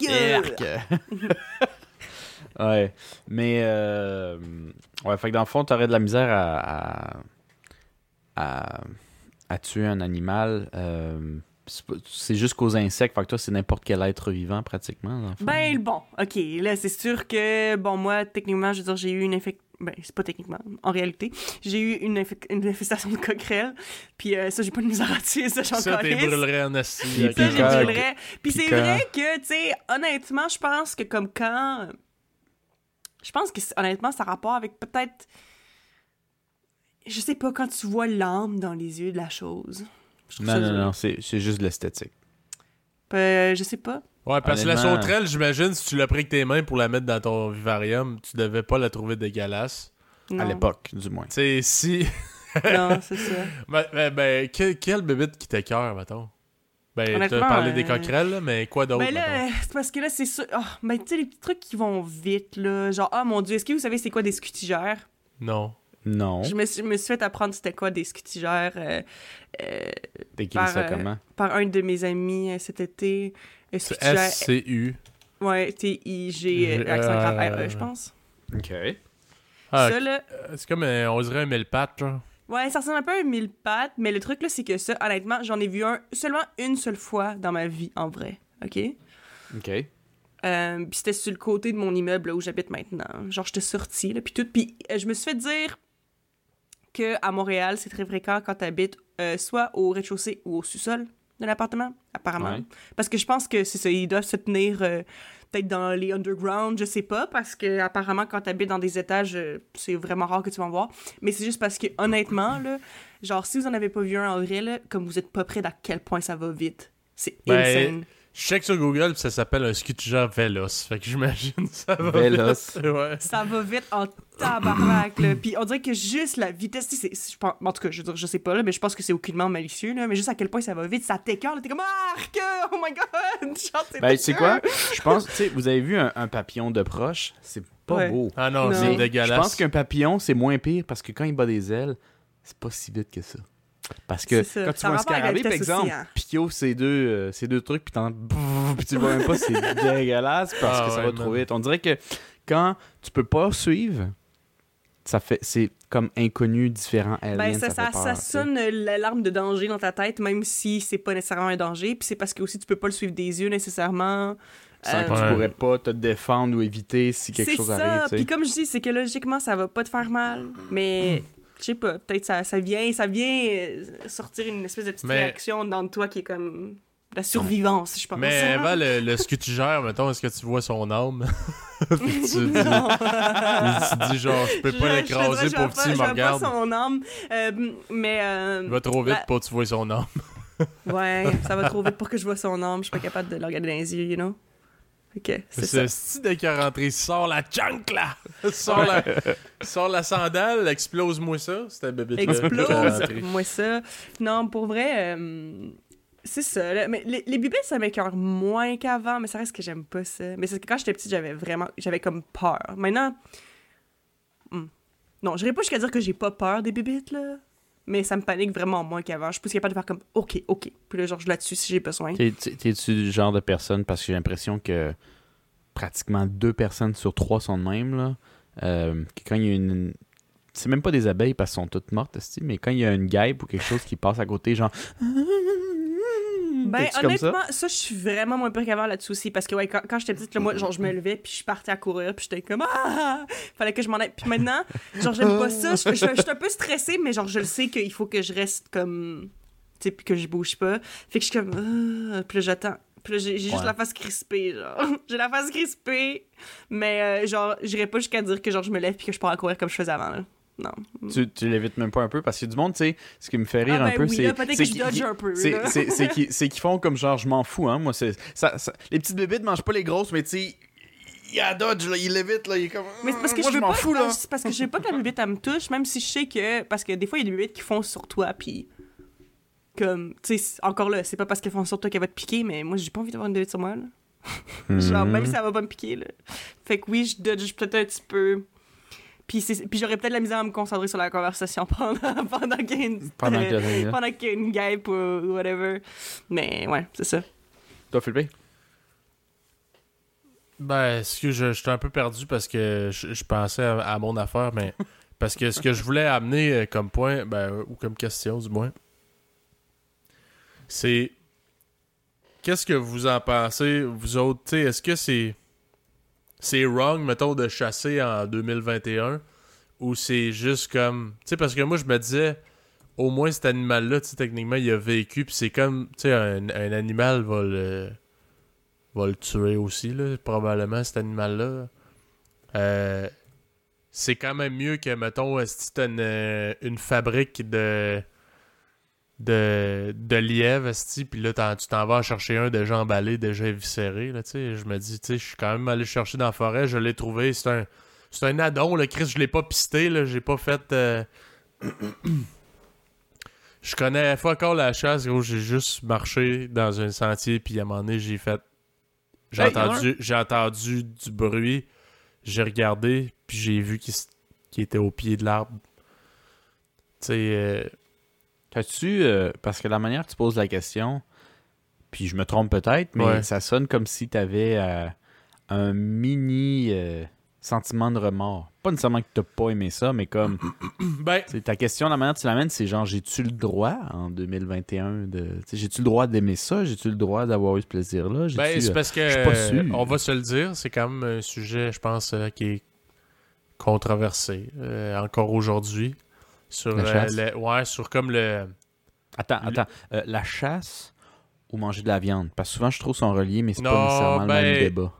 Erk! ouais. Mais, euh, ouais, fait que dans le fond, t'aurais de la misère à, à, à, à tuer un animal. euh, c'est juste qu'aux insectes. Fait que toi, c'est n'importe quel être vivant, pratiquement. Dans le fond. Ben, bon, ok, là, c'est sûr que, bon, moi, techniquement, je veux dire, j'ai eu une infec... Ben, c'est pas techniquement, en réalité. J'ai eu une, une infestation de coquerelle, puis euh, ça, j'ai pas de misère à tuer, ça, j'en Ça, t'es brûlerais en avec Ça, j'ai brûlerais. Puis c'est vrai que, tu sais, honnêtement, je pense que comme quand... Je pense que, honnêtement, ça a rapport avec peut-être... Je sais pas, quand tu vois l'âme dans les yeux de la chose. Je Non, ça non, non, c'est c'est juste de l'esthétique. Euh, je sais pas. Ouais, parce que la sauterelle, j'imagine, si tu l'as pris avec tes mains pour la mettre dans ton vivarium, tu devais pas la trouver dégueulasse. Non. À l'époque, du moins. Tu sais, si. Non, c'est ça. ben, ben, ben, quel, quel bébite qui t'écœure, mettons? Ben, t'as parlé des euh, coquerelles, là, mais quoi d'autre? Ben là, c'est parce que là, c'est ça. Oh, ben, tu sais, les petits trucs qui vont vite, là. Genre, ah mon dieu, est-ce que vous savez c'est quoi des scutigères? Non. Non. Je me, suis, je me suis fait apprendre c'était quoi des scutigères euh, euh, par, ça euh, comment? par un de mes amis euh, cet été. Euh, S-C-U. Ouais, T-I-G, euh, accent grave R-E, je pense. Ok. Ah, Ça, là, c'est comme, un- on dirait un mille pattes, genre. ouais, ça ressemble un peu à un mille pattes, mais le truc, là, c'est que ça, honnêtement, j'en ai vu un seulement une seule fois dans ma vie, en vrai. OK? Ok. Euh, puis c'était sur le côté de mon immeuble là, où j'habite maintenant. Genre, j'étais sortie, là, puis tout. Puis euh, je me suis fait dire que à Montréal, c'est très fréquent quand t'habites euh, soit au rez-de-chaussée ou au sous-sol de l'appartement, apparemment. Ouais. Parce que je pense que c'est ça, ils doivent se tenir euh, peut-être dans les underground, je sais pas, parce que apparemment quand t'habites dans des étages, euh, c'est vraiment rare que tu vas en voir. Mais c'est juste parce que honnêtement, là, genre si vous en avez pas vu un en vrai, là, comme vous êtes pas près d'à quel point ça va vite. C'est Ben, insane. Je check sur Google, ça s'appelle un scutigère véloce. Fait que j'imagine ça va Véloce. vite. Ouais. Ça va vite en tabarnak, là. Puis on dirait que juste la vitesse, tu sais, c'est- je pense- en tout cas, je veux dire, je sais pas, là, mais je pense que c'est aucunement malicieux, là, mais juste à quel point ça va vite, ça t'écœure, là, t'es comme « Arc! Oh my God! » Genre, c'est Ben, tu sais dégueu. quoi? Je pense, tu sais, vous avez vu un, un papillon de proche? C'est pas Ouais. beau. Ah non, Non. c'est Mais Je dégueulasse. pense qu'un papillon, c'est moins pire parce que quand il bat des ailes, c'est pas si vite que ça. Parce que C'est ça. quand tu Ça vois un scarabée, par exemple, hein. puis yo, ces deux, euh, ces deux trucs, puis t'en... puis tu le vois même pas, c'est dégueulasse parce Ah que ça ouais, va trop vite. On dirait que quand tu peux pas suivre, ça fait, c'est comme inconnu, différent, alien, Ben, ça, ça, ça, peur, ça sonne l'alarme de danger dans ta tête, même si c'est pas nécessairement un danger. Puis c'est parce que aussi tu peux pas le suivre des yeux nécessairement. Sans que Euh, tu pourrais pas te défendre ou éviter si quelque C'est chose ça. arrive, tu sais. Puis comme je dis, c'est que logiquement, ça va pas te faire mal. Mais je sais pas, peut-être ça, ça vient, ça vient euh, sortir une espèce de petite Mais- réaction dans toi qui est comme la survivance, je pense. Mais avant le, le scutigère, mettons, est-ce que tu vois son âme? Tu dis, tu dis genre, je peux Je- pas l'écraser, pour petit, il me regarde. pas son âme. Euh, mais. euh, Il va trop vite la- pour que tu vois son âme. Ouais, ça va trop vite pour que je vois son âme. Je suis pas capable de le regarder dans les yeux, you know? Ok, c'est ça. Style dès qu'il est rentré, sors la junk là! Sors la, sors la sandale, explose-moi ça. C'était bébé Explose-moi ça. Non, pour vrai, euh, c'est ça. là. Mais les, les bébés, ça m'écœure moins qu'avant, mais ça reste que j'aime pas ça. Mais c'est que quand j'étais petite, j'avais vraiment... J'avais comme peur. Maintenant... hmm. Non, j'irais pas jusqu'à dire que j'ai pas peur des bébites, là. Mais ça me panique vraiment moins qu'avant. Je suis plus capable de faire comme « OK, OK ». Puis là, genre, je là-dessus si j'ai besoin. T'es- t'es- T'es-tu du genre de personne, parce que j'ai l'impression que pratiquement deux personnes sur trois sont de même, là, euh, quand il y a une... C'est même pas des abeilles parce qu'elles sont toutes mortes, mais quand il y a une guêpe ou quelque chose qui passe à côté, genre... Ben, comme ça? honnêtement, ça, je suis vraiment moins pire qu'avant là-dessus aussi. Parce que, ouais, quand, quand j'étais petite, là, moi, genre, je me levais, puis je partais à courir, puis j'étais comme, ah! Fallait que je m'en aille. Puis maintenant, genre, j'aime pas ça. Je je- je suis un peu stressée, mais genre, je le sais qu'il faut que je reste comme sais, puis que je bouge pas. Fait que je suis comme, Ah puis là, j'attends. Puis là, j'ai juste la face crispée, genre. j'ai la face crispée, mais euh, genre, j'irais pas jusqu'à dire que genre je me lève puis que je pars à courir comme je faisais avant, là. Non. Tu, tu l'évites même pas un peu parce que du monde, tu sais, ce qui me fait rire Ah, un ben peu, oui, c'est. c'est c'est- qu'ils font comme genre, je m'en fous, hein. Moi, c'est. Ça, ça- les petites bébites mangent pas les grosses, mais tu sais, il a dodge, là, il l'évite, là, il est comme. Mais c'est parce que moi, je veux m'en pas fous, là. c'est parce que je veux pas que la bébête elle me touche même si je sais que parce que des fois il y a des bébites qui font sur toi puis comme tu sais encore là c'est pas parce qu'elles font sur toi qu'elles vont te piquer mais moi j'ai pas envie d'avoir une bébête sur moi là. genre Mhm. même si ça va pas me piquer là. Fait que oui je dodge peut-être un petit peu puis puis j'aurais peut-être la misère à me concentrer sur la conversation pendant pendant qu'il y a une Pendant que. pendant qu'il y a une guêpe ou ou whatever mais ouais c'est ça Toi, Philippe? Ben, excuse, je, je suis un peu perdu parce que je, je pensais à, à mon affaire, mais parce que ce que je voulais amener euh, comme point, ben, euh, ou comme question du moins, c'est qu'est-ce que vous en pensez, vous autres, tu sais, est-ce que c'est c'est wrong, mettons, de chasser en 2021 ou c'est juste comme, tu sais, parce que moi je me disais, au moins cet animal-là, tu sais, techniquement, il a vécu, puis c'est comme, tu sais, un, animal va le va le tuer aussi, là, probablement, cet animal-là. Euh, c'est quand même mieux que, mettons, si une, euh, une fabrique de de, de lièvres, esti, puis là, tu t'en vas chercher un déjà emballé, déjà éviscéré, là, tu sais. Je me dis, tu sais, je suis quand même allé chercher dans la forêt, je l'ai trouvé, c'est un c'est un addon, là, Chris, je l'ai pas pisté, là, j'ai pas fait... euh, je connais pas encore la chasse, gros, j'ai juste marché dans un sentier, puis à un moment donné, j'ai fait... J'ai Hey, entendu, j'ai entendu du bruit, j'ai regardé, puis j'ai vu qu'il était au pied de l'arbre. Tu sais, euh, T'as-tu. euh, parce que la manière que tu poses la question, puis je me trompe peut-être, mais Ouais. ça sonne comme si t'avais euh, un mini euh, sentiment de remords. Pas nécessairement que t'as pas aimé ça, mais comme. ben, ta question, la manière que tu l'amènes, c'est genre, j'ai-tu le droit en 2021 de. tu J'ai-tu le droit d'aimer ça? J'ai-tu le droit d'avoir eu ce plaisir-là? Ben, c'est parce que, pas sûr. on va se le dire, c'est quand même un sujet, je pense, qui est controversé encore aujourd'hui. Sur, La euh, le- ouais, sur comme le. Attends, Le- attends. Euh, la chasse ou manger de la viande? Parce que souvent, je trouve sont reliés, mais c'est Non, pas nécessairement le ben, même débat.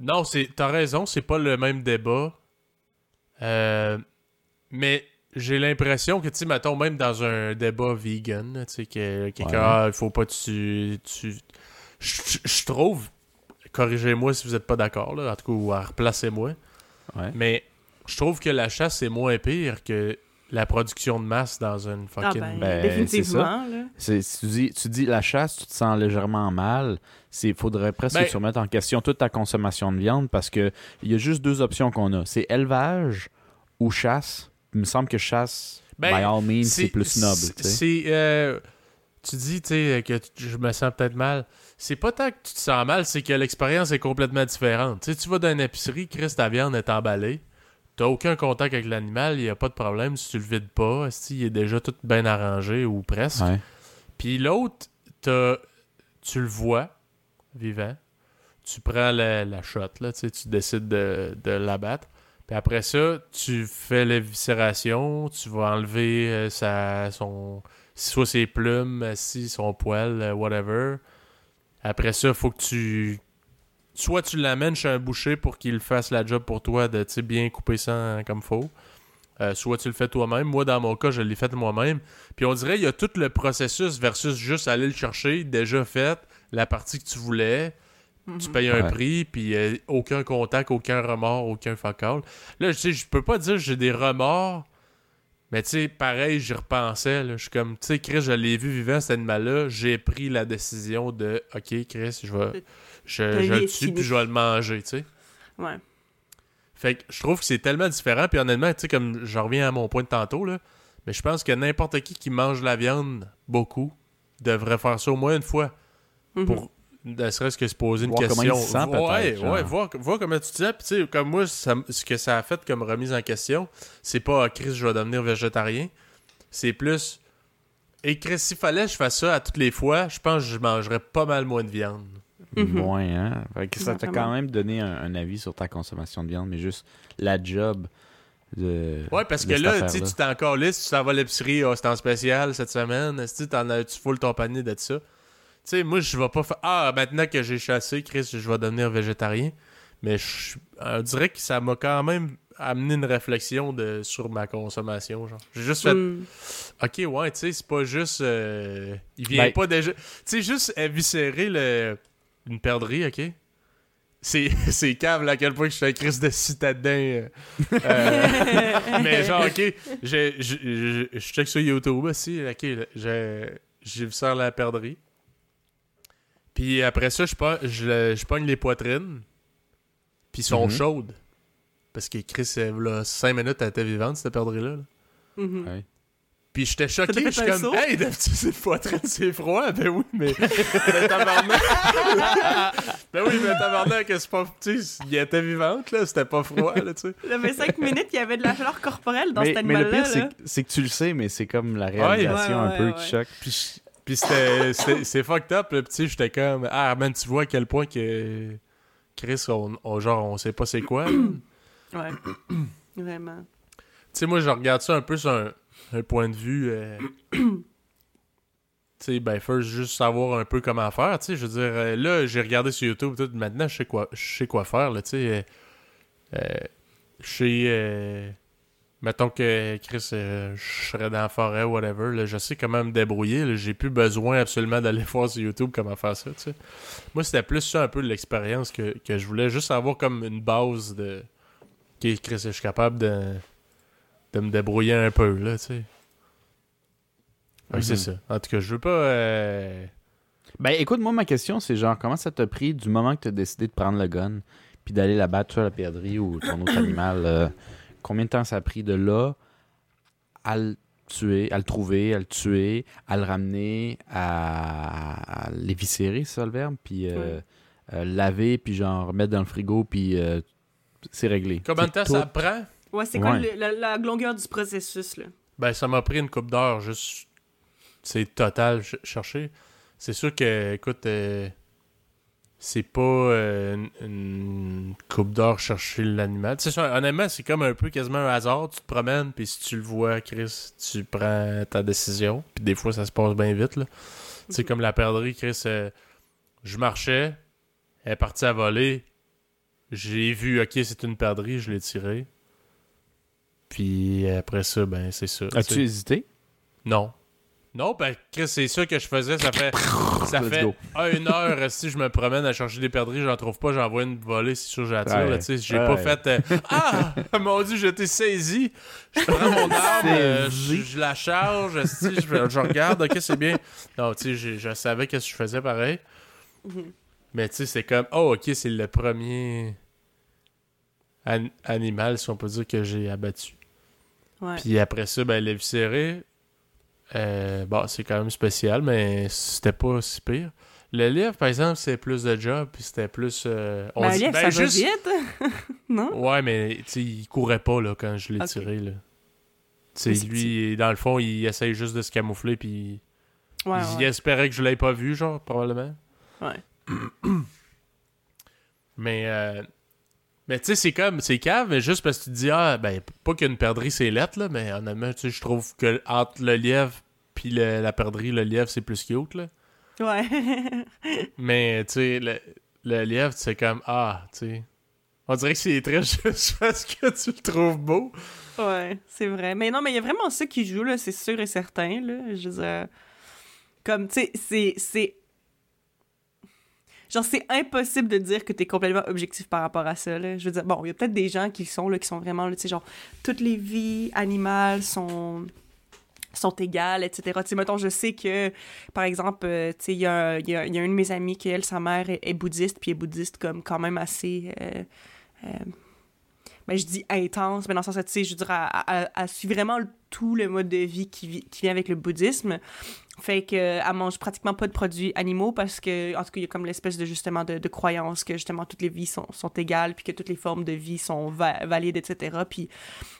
Non, c'est, t'as raison, c'est pas le même débat. Euh, mais j'ai l'impression que, tu sais, mettons, même dans un débat vegan, tu sais, que quelqu'un, Ouais. ah, il faut pas tu. tu... Je trouve, corrigez-moi si vous êtes pas d'accord, là, en tout cas, ou replacez-moi. Ouais. Mais je trouve que la chasse c'est moins pire que la production de masse dans une ah fucking. ben, Ben, définitivement là C'est- si tu, dis, tu dis la chasse, tu te sens légèrement mal. Il faudrait presque Ben- que tu remettes en question toute ta consommation de viande parce que il y a juste deux options qu'on a. C'est élevage ou chasse. Il me semble que chasse, Ben, by all means, c'est plus noble. c'est- tu euh, tu dis, que je me sens peut-être mal. C'est pas tant que tu te sens mal, c'est que l'expérience est complètement différente. Tu sais, tu vas dans une épicerie, Chris, ta viande est emballée. T'as aucun contact avec l'animal, il y a pas de problème si tu le vides pas. Si il est déjà tout bien arrangé ou presque. Ouais. Puis l'autre, tu le vois, vivant. Tu prends la, la shot, là, tu décides de, de l'abattre. Puis après ça, tu fais l'éviscération, tu vas enlever euh, sa, son, soit ses plumes, si son poil, euh, whatever. Après ça, faut que tu... Soit tu l'amènes chez un boucher pour qu'il fasse la job pour toi de tu sais, bien couper ça comme faut. Euh, soit tu le fais toi-même. Moi, dans mon cas, je l'ai fait moi-même. Puis on dirait il y a tout le processus versus juste aller le chercher, déjà fait, la partie que tu voulais. Tu payes un Ouais. prix, puis euh, aucun contact, aucun remords, aucun fuck all. Là, je sais, je peux pas dire que j'ai des remords, mais tu sais, pareil, j'y repensais. là. Je suis comme, tu sais, Chris, je l'ai vu vivant, cet animal-là. J'ai pris la décision de, OK, Chris, je vais, je, le tue, puis je vais le manger, tu sais. ouais Fait que je trouve que c'est tellement différent. Puis honnêtement, tu sais, comme je reviens à mon point de tantôt, là, mais je pense que n'importe qui qui mange la viande beaucoup devrait faire ça au moins une fois. Mhm. Pour ne serait-ce que se poser une Voir comment question. il se sent, ouais, peut-être, genre. ouais, voir, voir comment tu te sens. Puis tu sais, comme moi, ça ce que ça a fait comme remise en question, c'est pas ah, Chris, je vais devenir végétarien. C'est plus. Et Chris, s'il fallait que je fasse ça à toutes les fois, je pense que je mangerais pas mal moins de viande. Mhm. Moins, hein? Fait que ça t'a quand même donné un, un avis sur ta consommation de viande, mais juste la job de Ouais, parce que là, tu sais, affaire-là. tu t'es encore liste, tu t'en vas à l'épicerie, ah, c'est en spécial cette semaine, tu t'en as, tu foules ton panier de ça. Tu sais, moi, je vais pas faire. Ah, maintenant que j'ai chassé, Chris, je vais devenir végétarien. Mais je on dirait que ça m'a quand même amené une réflexion de, sur ma consommation. genre. J'ai juste fait. Hmm. Ok, ouais, tu sais, c'est pas juste. euh, il vient Ben- pas déjà. Tu sais, juste éviscérer le, une perdrix, ok? C'est, c'est cave, là, à quel point que je suis un Chris de citadin. euh, euh, mais genre, ok, j'ai- je je- je check sur YouTube aussi, ok, j'ai vu ça la perdrix. Puis après ça, je, pogne- je, le- je pogne les poitrines, puis ils sont Mhm. chaudes. Parce que Chris, là, 5 minutes, elle était vivante, cette perdrix-là. là. Ouais. Puis j'étais Ça t'a choqué, fait je suis comme, hey, d'habitude, c'est poitrine, c'est froid. Ben oui, mais. mais tabarnak. ben oui, mais tabarnak, c'est pas. Tu sais, il était vivante, là, c'était pas froid, là, tu sais. Il y avait 5 minutes, il y avait de la chaleur corporelle dans mais, cet mais le pire, c'est là. que- c'est que tu le sais, mais c'est comme la réalisation Ouais, ouais, un peu ouais, qui choque. Puis, puis c'était, c'est fucked up, là, puis tu sais, j'étais comme, ah, man, tu vois à quel point que. Chris, on, on- genre, on sait pas c'est quoi. là. tu Ouais. Vraiment. sais, moi, je regarde ça un peu sur un, un point de vue. euh, Tu sais, ben, first, juste savoir un peu comment faire, tu sais, je veux dire, euh, là, j'ai regardé sur YouTube, tout, maintenant, je sais quoi, je sais quoi faire, tu sais, euh, je sais, mettons que, Chris, je serais dans la forêt, whatever, là, je sais comment me débrouiller, j'ai plus besoin absolument d'aller voir sur YouTube comment faire ça, tu sais. Moi, c'était plus ça un peu l'expérience que, que je voulais, juste avoir comme une base de, ok, Chris, je suis capable de, de me débrouiller un peu, là, tu sais. Oui, Mhm. c'est ça. En tout cas, je veux pas. euh, Ben écoute, moi ma question c'est genre comment ça t'a pris du moment que t'as décidé de prendre le gun puis d'aller la battre sur la perdrix ou ton autre animal euh, combien de temps ça a pris de là à le tuer, à le trouver, à le tuer, à le ramener, à, à l'éviscérer, c'est ça le verbe, puis euh, euh, laver, puis genre mettre dans le frigo, puis euh, c'est réglé. Combien de temps ça prend? Ouais, c'est quoi Ouais. le- la, la longueur du processus, là? Ben, ça m'a pris une coupe d'heure, juste. C'est total ch- chercher. C'est sûr que, écoute, euh, c'est pas euh, une, une coupe d'heure chercher l'animal. Tu sais, ça, honnêtement, c'est comme un peu quasiment un hasard. Tu te promènes, puis si tu le vois, Chris, tu prends ta décision. Puis des fois, ça se passe bien vite, là. Tu sais, Mhm. comme la perdrix, Chris, euh, je marchais, elle est partie à voler. J'ai vu, ok, c'est une perdrix, je l'ai tirée. Puis après ça, ben, c'est ça. tu As-tu hésité? Non. Non, ben, Chris, c'est ça que je faisais. Ça fait, ça fait une heure si je me promène à chercher des perdrix, j'en trouve pas, j'envoie une volée, c'est sûr, j'attire. Ouais. là, tu sais. J'ai Ouais. pas fait. euh, ah Mon dieu, j'étais saisi. Je prends mon arme, euh, je, la charge, je, je regarde, ok, c'est bien. Non, tu sais, j'ai- je savais qu'est-ce que je faisais pareil. Mhm. Mais tu sais, c'est comme, oh, ok, c'est le premier an- animal, si on peut dire, que j'ai abattu. Ouais. Puis après ça, ben, l'éviscérer, euh, bon, c'est quand même spécial, mais c'était pas si pire. Le livre, par exemple, c'est plus de job, puis c'était plus. euh, on Ben, dit- Lief, ben, ça juste- va vite, non? Ouais, mais il courait pas là, quand je l'ai tiré. Là. Lui, dans le fond, il essaye juste de se camoufler, puis Ouais, il ouais. espérait que je l'avais pas vu, genre, probablement. Ouais. Mais, euh, mais tu sais, c'est comme, c'est cave, mais juste parce que tu te dis, ah, ben, pas qu'une perdrix, c'est lettre, là, mais honnêtement, tu sais, je trouve que entre le lièvre puis le- la perdrix, le lièvre, c'est plus cute, là. Ouais. Mais, tu sais, le, le lièvre, c'est comme, ah, tu sais. On dirait que c'est très juste parce que tu le trouves beau. ouais, c'est vrai. Mais non, mais il y a vraiment ça qui joue, là, c'est sûr et certain, là. Je veux dire, comme, tu sais, c'est... Genre, c'est impossible de dire que t'es complètement objectif par rapport à ça, là. Je veux dire, bon, il y a peut-être des gens qui sont, là, qui sont vraiment, tu sais, genre, toutes les vies animales sont sont égales, etc. Tu je sais que, par exemple, euh, il y a, y, a, une de mes amies qui, elle, sa mère est, bouddhiste, puis est bouddhiste comme quand même assez... euh, euh, ben, je dis intense, mais dans le sens, tu sais, je dire, elle, suit vraiment tout le mode de vie qui vient avec le bouddhisme. Fait que euh, mange pratiquement pas de produits animaux parce que, en tout cas, il y a comme l'espèce de, justement, de, de croyance que, justement, toutes les vies sont, sont égales, puis que toutes les formes de vie sont va- valides, etc. Puis, tu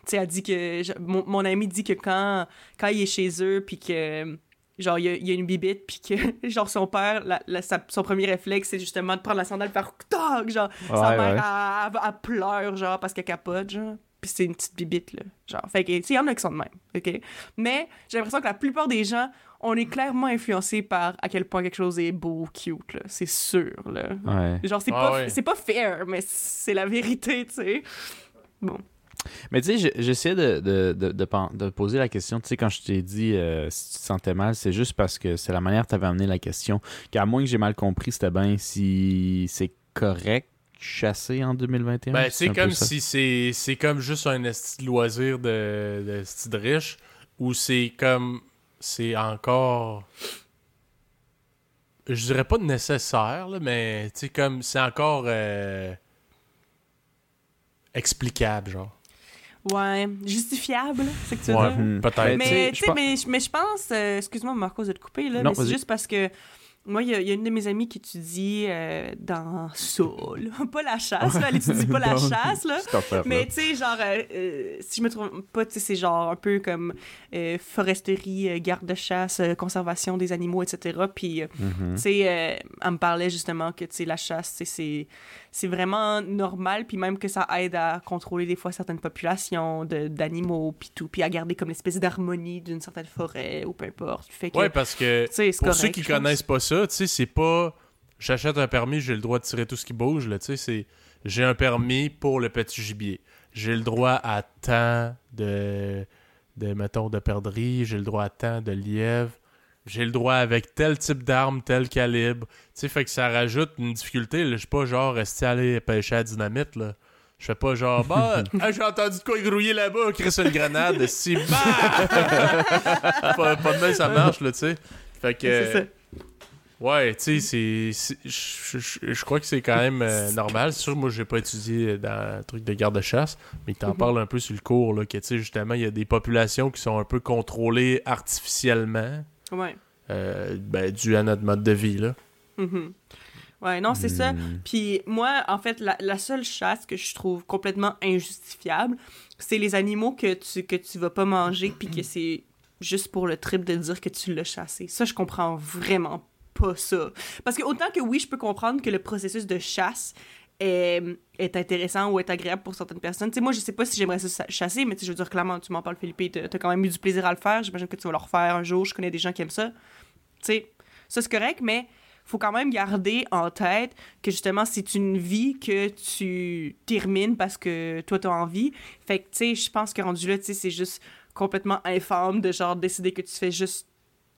sais, elle dit que... je- mon, mon ami dit que quand, quand il est chez eux, puis que... Genre, il y, a, il y a une bibite, puis que, genre, son père, la- la- sa- son premier réflexe, c'est justement de prendre la sandale, faire toc, genre, sa Ouais, mère, ouais. elle, elle- elle pleure, genre, parce qu'elle capote, genre. puis c'est une petite bibite, là. Genre, fait que, tu sais, il y en a qui sont de même, OK? Mais j'ai l'impression que la plupart des gens, on est clairement influencé par à quel point quelque chose est beau, cute, là. C'est sûr, là. Ouais. Genre, c'est Ah pas, ouais. c'est pas fair, mais c'est la vérité, tu sais. Bon. Mais tu sais, je- j'essayais de, de, de, de, poser la question. Tu sais, quand je t'ai dit euh, si tu te sentais mal, c'est juste parce que c'est la manière que tu avais amené la question. Qu'à moins que j'ai mal compris, c'était bien si c'est correct chasser en 2021. Ben, C'est comme si c'est c'est comme juste un esti de loisir de, de de riche, ou c'est comme. C'est encore. Je dirais pas nécessaire, là, mais tu comme c'est encore. euh, explicable, genre. Ouais, justifiable, c'est que tu veux Ouais, dire? Peut-être. Mais tu sais, Mais je pense- mais, mais je pense, euh, excuse-moi Marco de te couper, là, Non, mais c'est juste parce que moi, il y, a- il y a une de mes amies qui étudie euh, dans ça, là. pas la chasse, là, elle étudie pas la chasse, là. Mais tu sais, genre, euh, euh, si je me trompe pas, tu sais, c'est genre un peu comme euh, foresterie, euh, garde-chasse, euh, conservation des animaux, etc. Puis, Mhm. tu sais, euh, elle me parlait justement que, tu sais, la chasse, c'est c'est vraiment normal, puis même que ça aide à contrôler des fois certaines populations de- d'animaux, puis tout, puis à garder comme l'espèce d'harmonie d'une certaine forêt, ou peu importe. Fait que, Ouais, parce que pour correct, ceux qui pense. connaissent pas ça, tu sais, c'est pas j'achète un permis, j'ai le droit de tirer tout ce qui bouge, là, tu sais, c'est j'ai un permis pour le petit gibier. J'ai le droit à tant de de mettons de perdrix, j'ai le droit à tant de lièvres, j'ai le droit avec tel type d'arme, tel calibre. Tu sais, fait que ça rajoute une difficulté, je suis pas genre resté aller pêcher à dynamite là? Je fais pas genre, bah, ah, j'ai entendu de quoi grouiller là-bas, Chris une grenade, si, bah! pas, pas de même, ça marche, là, tu sais. Fait que. Ça. Ouais, tu sais, c'est. Je crois que c'est quand même euh, normal. C'est sûr, moi, j'ai pas étudié dans le truc de garde-chasse, mais t'en Mhm. parles un peu sur le cours, là, que, tu sais, justement, il y a des populations qui sont un peu contrôlées artificiellement, Ouais. euh, ben, dû à notre mode de vie, là. Mhm. Ouais, non, c'est ça. Hmm. Puis moi, en fait, la, la seule chasse que je trouve complètement injustifiable, c'est les animaux que tu, que tu vas pas manger, puis que c'est juste pour le trip de dire que tu l'as chassé. Ça, je comprends vraiment pas ça. Parce que autant que oui, je peux comprendre que le processus de chasse est, intéressant ou est agréable pour certaines personnes. Tu moi, je sais pas si j'aimerais ça chasser, mais je veux dire, clairement, tu m'en parles, Philippe, t'as t'as quand même eu du plaisir à le faire. J'imagine que tu vas le refaire un jour. Je connais des gens qui aiment ça. Tu ça, c'est correct, mais faut quand même garder en tête que justement, c'est une vie que tu termines parce que toi, t'as envie. Fait que, tu sais, je pense que rendu là, tu sais, c'est juste complètement infâme de genre décider que tu fais juste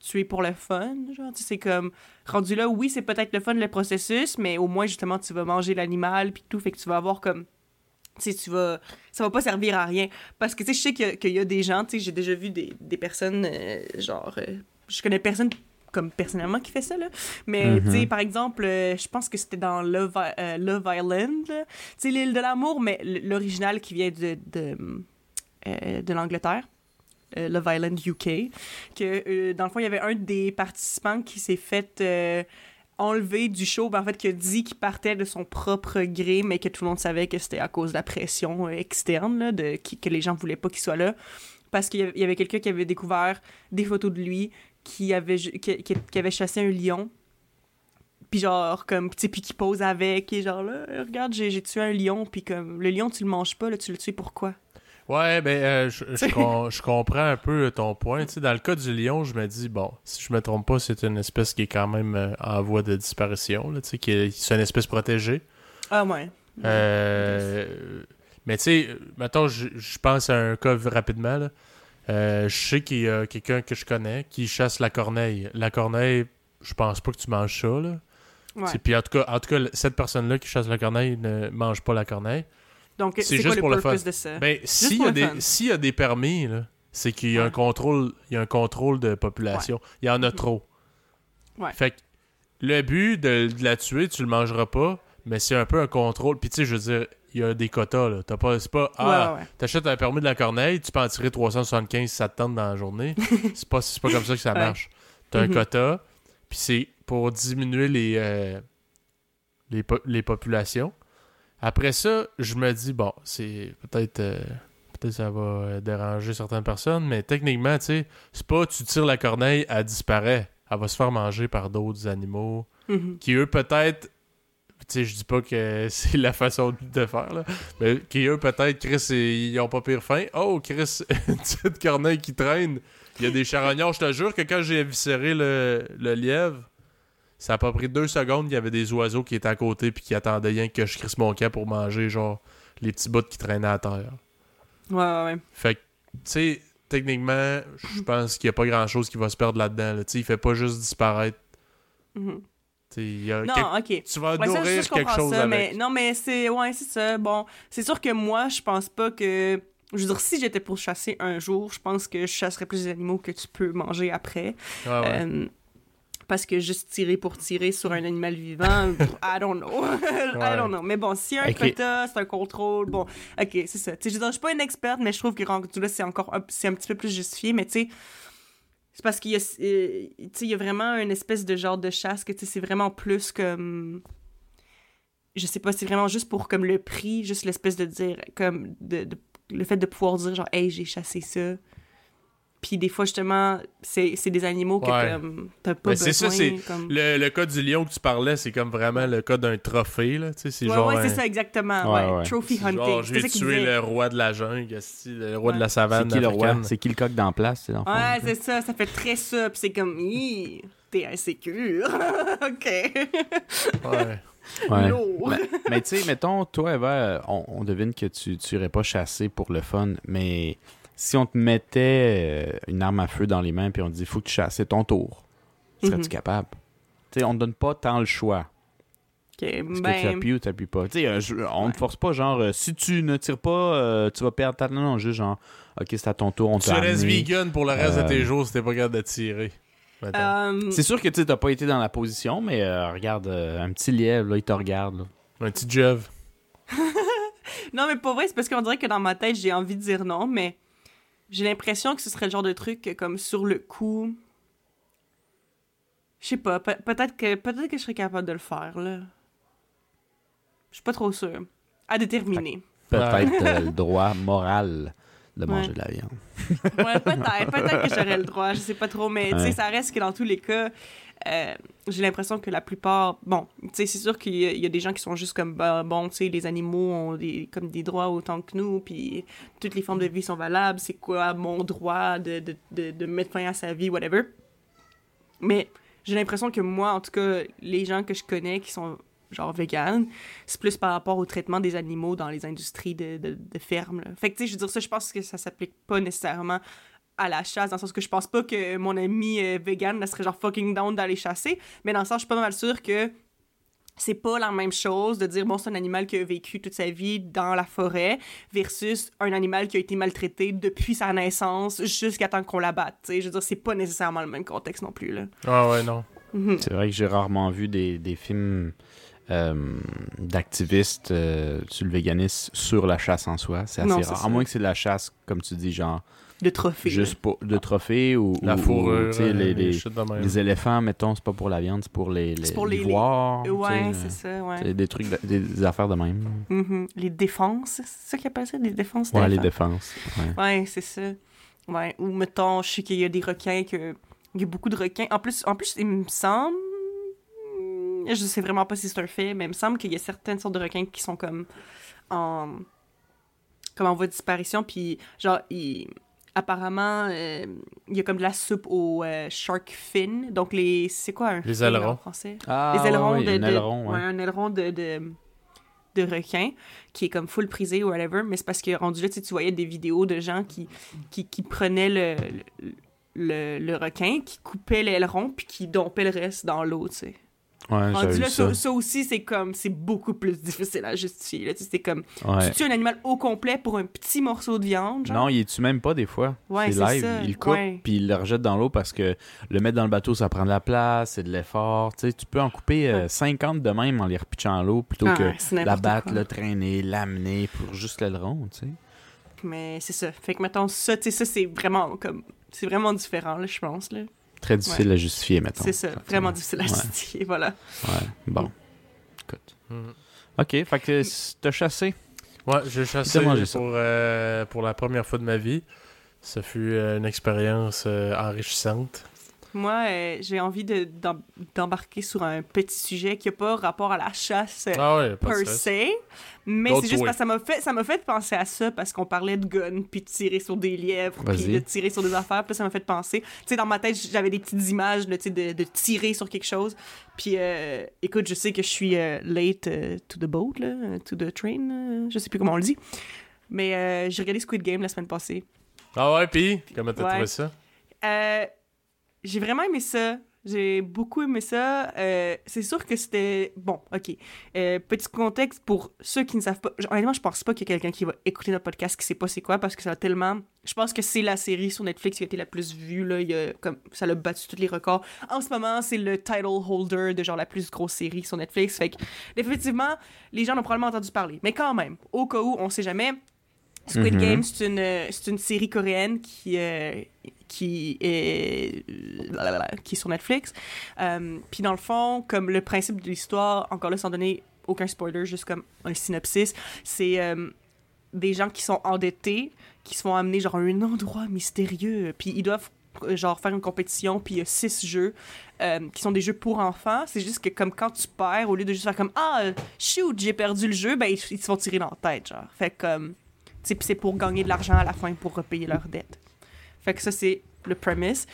tuer pour le fun. Genre, tu c'est comme rendu là, oui, c'est peut-être le fun le processus, mais au moins, justement, tu vas manger l'animal puis tout. Fait que tu vas avoir comme. Tu sais, tu vas. Ça va pas servir à rien. Parce que, tu sais, je sais qu'il y a- qu'il y, a des gens, tu sais, j'ai déjà vu des, des personnes, euh, genre. euh, je connais personne comme personnellement qui fait ça, là. Mais, Mhm. tu sais, par exemple, euh, je pense que c'était dans Love, euh, Love Island. Tu sais, l'île de l'amour, mais l'original qui vient de, de, de l'Angleterre. Euh, Love Island UK, que euh, dans le fond, il y avait un des participants qui s'est fait euh, enlever du show, ben, en fait, qui a dit qu'il partait de son propre gré, mais que tout le monde savait que c'était à cause de la pression externe, de, qui- que les gens voulaient pas qu'il soit là, parce qu'il y avait, quelqu'un qui avait découvert des photos de lui, qui avait, chassé un lion, puis genre, comme, tu sais, puis qui pose avec, et genre, là, regarde, j'ai tué un lion, puis comme, le lion, tu le manges pas, là, tu le tues pourquoi? Ouais, ben, euh, je, je T'sais. com- je comprends un peu ton point. Dans le cas du lion, je me dis, bon, si je me trompe pas, c'est une espèce qui est quand même euh, en voie de disparition, là, tu sais, qui est- c'est une espèce protégée. Ah, ouais. Euh, mais tu sais, mettons, je pense à un cas rapidement. Là. Euh, je sais qu'il y a quelqu'un que je connais qui chasse la corneille. La corneille, je pense pas que tu manges ça. Là. Puis en tout cas, en tout cas, cette personne-là qui chasse la corneille ne mange pas la corneille. Donc, c'est juste quoi le pour le fun. de ça? Ben, s'il y, a le des- s'il y a des permis, c'est qu'il y a un contrôle, il y a un contrôle de population. Il y en a trop. Ouais. Fait que le but de, de la tuer, tu le mangeras pas, mais c'est un peu un contrôle. Puis tu sais, je veux dire, il y a des quotas là. T'as pas, c'est pas ah, t'achètes un permis de la corneille, tu peux en tirer 375 si ça te tente dans la journée. c'est pas, c'est pas comme ça que ça marche. T'as un Mhm. quota, puis c'est pour diminuer les, euh, les, po- les populations. Après ça, je me dis, bon, c'est peut-être. euh, Peut-être ça va euh, déranger certaines personnes, mais techniquement, tu sais, c'est pas tu tires la corneille, elle disparaît. Elle va se faire manger par d'autres animaux Mhm. qui, eux, peut-être. sais, je dis pas que c'est la façon de faire, là. Mais qu'eux, peut-être, Chris, ils ont pas pire faim. Oh, Chris, une petite corneille qui traîne. Il y a des charognards. Je te jure que quand j'ai éviscéré le, le lièvre, ça a pas pris deux secondes. Il y avait des oiseaux qui étaient à côté puis qui attendaient rien que je crisse mon camp pour manger, genre, les petits bouts qui traînaient à terre. Ouais, ouais, ouais. Fait que, tu sais, techniquement, je pense qu'il y a pas grand-chose qui va se perdre là-dedans. là. Tu sais, il fait pas juste disparaître. Mhm. Il y a Non, quelque- ok. Tu vas Ouais, nourrir ça, je quelque chose ça, avec. mais non, mais c'est ouais, c'est ça. Bon, c'est sûr que moi, je pense pas que je veux dire si j'étais pour chasser un jour, je pense que je chasserais plus des animaux que tu peux manger après. Ah ouais. Euh, parce que juste tirer pour tirer sur un animal vivant, I don't know. I don't know. Mais bon, si un quota, c'est un contrôle, bon, ok, c'est ça. Je je suis pas une experte, mais je trouve que rendu là, c'est encore un, c'est un petit peu plus justifié, mais tu sais, c'est parce qu'il y a, euh, il y a vraiment une espèce de genre de chasse que, c'est vraiment plus comme... Je sais pas, c'est vraiment juste pour comme le prix, juste l'espèce de dire, comme, de, de- le fait de pouvoir dire genre, hey, j'ai chassé ça. Puis des fois, justement, c'est c'est des animaux que Ouais. comme, t'as pas Ben, c'est besoin. ça, c'est comme... Le, le cas du lion que tu parlais, c'est comme vraiment le cas d'un trophée, là. Tu sais, c'est Ouais, genre. ouais, un- c'est ça, exactement. Ouais, Ouais, ouais. Trophy c'est hunting. Genre, je c'est vais ça tuer le roi de la jungle, le roi Ouais. de la C'est savane. qui le roi? C'est qui le coq dans la place? c'est Ouais, c'est ça, ça fait très ça, puis c'est comme, t'es insécure. ok. Ouais. Ouais. Lourd. Mais, mais tu sais, mettons, toi, Eva, on, on devine que tu tu irais pas chasser pour le fun, mais si on te mettait euh, une arme à feu dans les mains puis on te dit faut que tu chasses, c'est ton tour, serais-tu Mhm. capable? Tu on te donne pas tant le choix. Ok, Est-ce que tu ben. appuies ou tu appuies pas? Tu on Ouais. te force pas, genre, euh, si tu ne tires pas, euh, tu vas perdre ta... Non, non, juste genre, ok, c'est à ton tour, on Tu t'a restes vegan pour le reste Euh, de tes jours si t'es pas capable de tirer. C'est sûr que tu sais, t'as pas été dans la position, mais euh, regarde, euh, un petit lièvre, là, il te regarde. là. Un petit jev. Non, mais pour vrai, c'est parce qu'on dirait que dans ma tête, j'ai envie de dire non, mais j'ai l'impression que ce serait le genre de truc que, comme sur le coup. Je sais pas, pe- peut-être que peut-être que je serais capable de le faire, là. Je suis pas trop sûre. À déterminer. Peut-être euh, le droit moral de manger Ouais. de la viande. Ouais, peut-être. Peut-être que j'aurais le droit, je sais pas trop, mais tu sais, ça reste que dans tous les cas, euh, j'ai l'impression que la plupart. Bon, tu sais, c'est sûr qu'il y, a- des gens qui sont juste comme, bah, bon, tu sais, les animaux ont des, comme des droits autant que nous, puis toutes les formes de vie sont valables, c'est quoi mon droit de, de, de, mettre fin à sa vie, whatever. Mais j'ai l'impression que moi, en tout cas, les gens que je connais qui sont genre vegan, c'est plus par rapport au traitement des animaux dans les industries de, de, ferme. Fait que, tu sais, je veux dire ça, je pense que ça s'applique pas nécessairement à la chasse, dans le sens que je pense pas que mon ami euh, vegan serait genre fucking down d'aller chasser, mais dans le sens, je suis pas mal sûre que c'est pas la même chose de dire, bon, c'est un animal qui a vécu toute sa vie dans la forêt versus un animal qui a été maltraité depuis sa naissance jusqu'à temps qu'on l'abatte. Tu sais, je veux dire, c'est pas nécessairement le même contexte non plus, là. Ah ouais, non. Mhm. C'est vrai que j'ai rarement vu des, des films euh, d'activistes euh, sur le véganisme sur la chasse en soi. C'est assez Non, rare. ça. À moins que c'est de la chasse, comme tu dis, genre De trophée. juste pour de trophées ou, La ou- ou, fourrure, les, euh, les- éléphants, mettons, c'est pas pour la viande, c'est pour les, les C'est pour les-. Ouais, c'est ça, ouais. des trucs, de- des, des affaires de même. Mhm. Les défenses, c'est ça qu'ils appellent ça, les défenses Ouais, les défenses. ouais. Ouais, c'est ça. Ouais, ou mettons, je sais qu'il y a des requins que il y a beaucoup de requins. En plus, en plus il me semble je sais vraiment pas si c'est un fait, mais il me semble qu'il y a certaines sortes de requins qui sont comme en comme en voie de disparition puis genre ils apparemment euh, il y a comme de la soupe au euh, shark fin. Donc les c'est quoi un Les fin ailerons. en français? Ah, les ailerons ouais, de, un de- aileron, ouais. ouais, un aileron de, de, de requin qui est comme full prisé ou whatever, mais c'est parce que rendu là, tu sais, tu voyais des vidéos de gens qui, qui, qui prenaient le, le, le- le requin, qui coupaient l'aileron, puis qui dompaient le reste dans l'eau, tu sais. Ouais, Rendu j'avais là, ça, aussi, c'est comme, c'est beaucoup plus difficile à justifier, là, tu sais, c'est comme, Ouais. tu tues un animal au complet pour un petit morceau de viande, genre? Non, il est-tu même pas des fois. Ouais, c'est live. ça, Il le coupe, puis il le rejette dans l'eau parce que le mettre dans le bateau, ça prend de la place, c'est de l'effort. Tu sais, tu peux en couper euh, Ouais. 50 de même en les repitchant à l'eau plutôt Ah, que la battre, quoi. le traîner, l'amener pour juste l'aileron, tu sais. Mais c'est ça. Fait que, mettons, ça, ça, c'est vraiment, comme, c'est vraiment différent, là, je pense, là. Très difficile à justifier, mettons. C'est ça, vraiment difficile à Ouais. justifier, voilà. Ouais, bon. Écoute. Mhm. OK, fait que t'as chassé? Ouais, j'ai chassé pour, euh, pour la première fois de ma vie. Ça fut euh, une expérience euh, enrichissante. Moi, euh, j'ai envie de- d'em- d'embarquer sur un petit sujet qui n'a pas rapport à la chasse euh, Ah ouais, per se, mais c'est juste parce que ça m'a fait, ça m'a fait penser à ça parce qu'on parlait de guns, puis de tirer sur des lièvres, puis de tirer sur des affaires, puis ça m'a fait penser. Tu sais, dans ma tête, j'avais des petites images là, de, de tirer sur quelque chose. Puis, euh, écoute, je sais que je suis euh, late to the boat, là, to the train, je sais plus comment on le dit. Mais j'ai regardé Squid Game la semaine passée. Ah ouais, pis comment t'as Ouais. trouvé ça? Euh, j'ai vraiment aimé ça. J'ai beaucoup aimé ça. Euh, c'est sûr que c'était... Bon, OK. Euh, petit contexte pour ceux qui ne savent pas. Honnêtement, je pense pas qu'il y a quelqu'un qui va écouter notre podcast qui sait pas c'est quoi parce que ça a tellement... Je pense que c'est la série sur Netflix qui a été la plus vue. Là. Il y a, comme, ça a battu tous les records. En ce moment, c'est le title holder de genre la plus grosse série sur Netflix. Fait que, définitivement, les gens en ont probablement entendu parler. Mais quand même, au cas où, on sait jamais... Squid Mhm. Game, c'est une, euh, c'est une série coréenne qui, euh, qui, est, qui est sur Netflix. Euh, Puis dans le fond, comme le principe de l'histoire, encore là, sans donner aucun spoiler, juste comme un synopsis, c'est euh, des gens qui sont endettés, qui se font amener genre à un endroit mystérieux, puis ils doivent euh, genre faire une compétition, puis il y a six jeux qui sont des jeux pour enfants. C'est juste que comme quand tu perds, au lieu de juste faire comme « Ah, shoot, j'ai perdu le jeu », ben ils, ils se font tirer dans la tête, genre. Fait comme... c'est pour gagner de l'argent à la fin pour repayer leurs dettes. Fait ça, c'est le premise.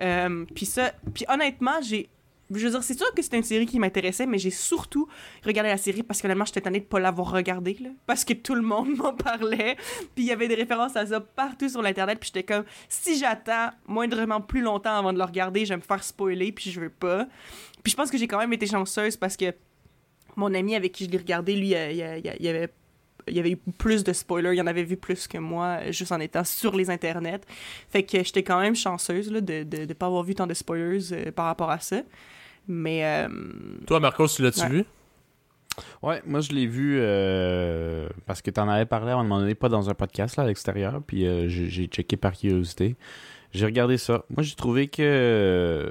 Euh, puis ça, puis honnêtement, j'ai. Je veux dire, c'est sûr que c'était une série qui m'intéressait, mais j'ai surtout regardé la série parce que honnêtement, j'étais tannée de pas l'avoir regardée, là. Parce que tout le monde m'en parlait. Puis il y avait des références à ça partout sur l'Internet. Puis j'étais comme, si j'attends moindrement plus longtemps avant de le regarder, je vais me faire spoiler, puis je veux pas. Puis je pense que j'ai quand même été chanceuse parce que mon ami avec qui je l'ai regardé, lui, il, il il il avait il y avait eu plus de spoilers, il en avait vu plus que moi, juste en étant sur les internets. Fait que j'étais quand même chanceuse là, de ne pas avoir vu tant de spoilers euh, par rapport à ça. Mais euh, Toi, Marcos, tu l'as-tu Ouais. vu? Ouais, moi je l'ai vu euh, parce que t'en avais parlé à un moment donné, pas dans un podcast là, à l'extérieur, puis euh, j'ai checké par curiosité. J'ai regardé ça. Moi j'ai trouvé que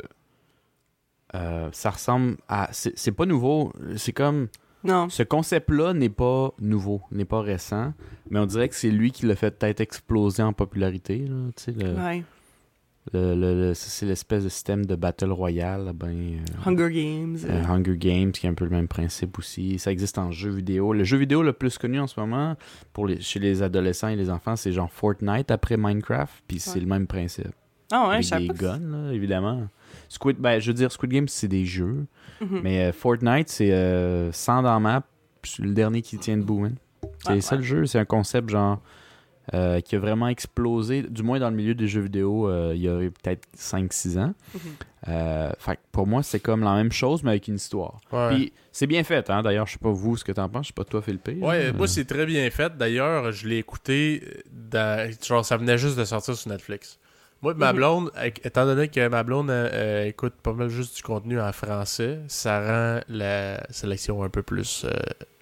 euh, ça ressemble à. C'est c'est pas nouveau. C'est comme. Non. Ce concept-là n'est pas nouveau, n'est pas récent, mais on dirait que c'est lui qui l'a fait peut-être exploser en popularité. Là, le, Ouais. le- c'est l'espèce de système de Battle Royale. Ben, euh, Hunger Games. euh, euh, Hunger Games, qui est un peu le même principe aussi. Ça existe en jeu vidéo. Le jeu vidéo le plus connu en ce moment, pour les, chez les adolescents et les enfants, c'est genre Fortnite après Minecraft, puis c'est le même principe. Ah ouais, Avec des guns, là, évidemment. Squid, ben, je veux dire, Squid Game, c'est des jeux, Mhm. mais euh, Fortnite, c'est euh, 100 dans la map, puis c'est le dernier qui tient debout. man. C'est Ouais, ça ouais. le jeu, c'est un concept genre euh, qui a vraiment explosé, du moins dans le milieu des jeux vidéo, euh, il y a eu peut-être 5-6 ans. Mhm. Euh, fait que pour moi, c'est comme la même chose, mais avec une histoire. Ouais. Puis c'est bien fait, hein. D'ailleurs, je sais pas vous ce que t'en penses, je sais pas toi, Philippe. Ouais, moi c'est très bien fait. D'ailleurs, je l'ai écouté, euh, dans- genre ça venait juste de sortir sur Netflix. Moi, ma Mhm. blonde, étant donné que ma blonde euh, euh, écoute pas mal juste du contenu en français, ça rend la sélection un peu plus euh,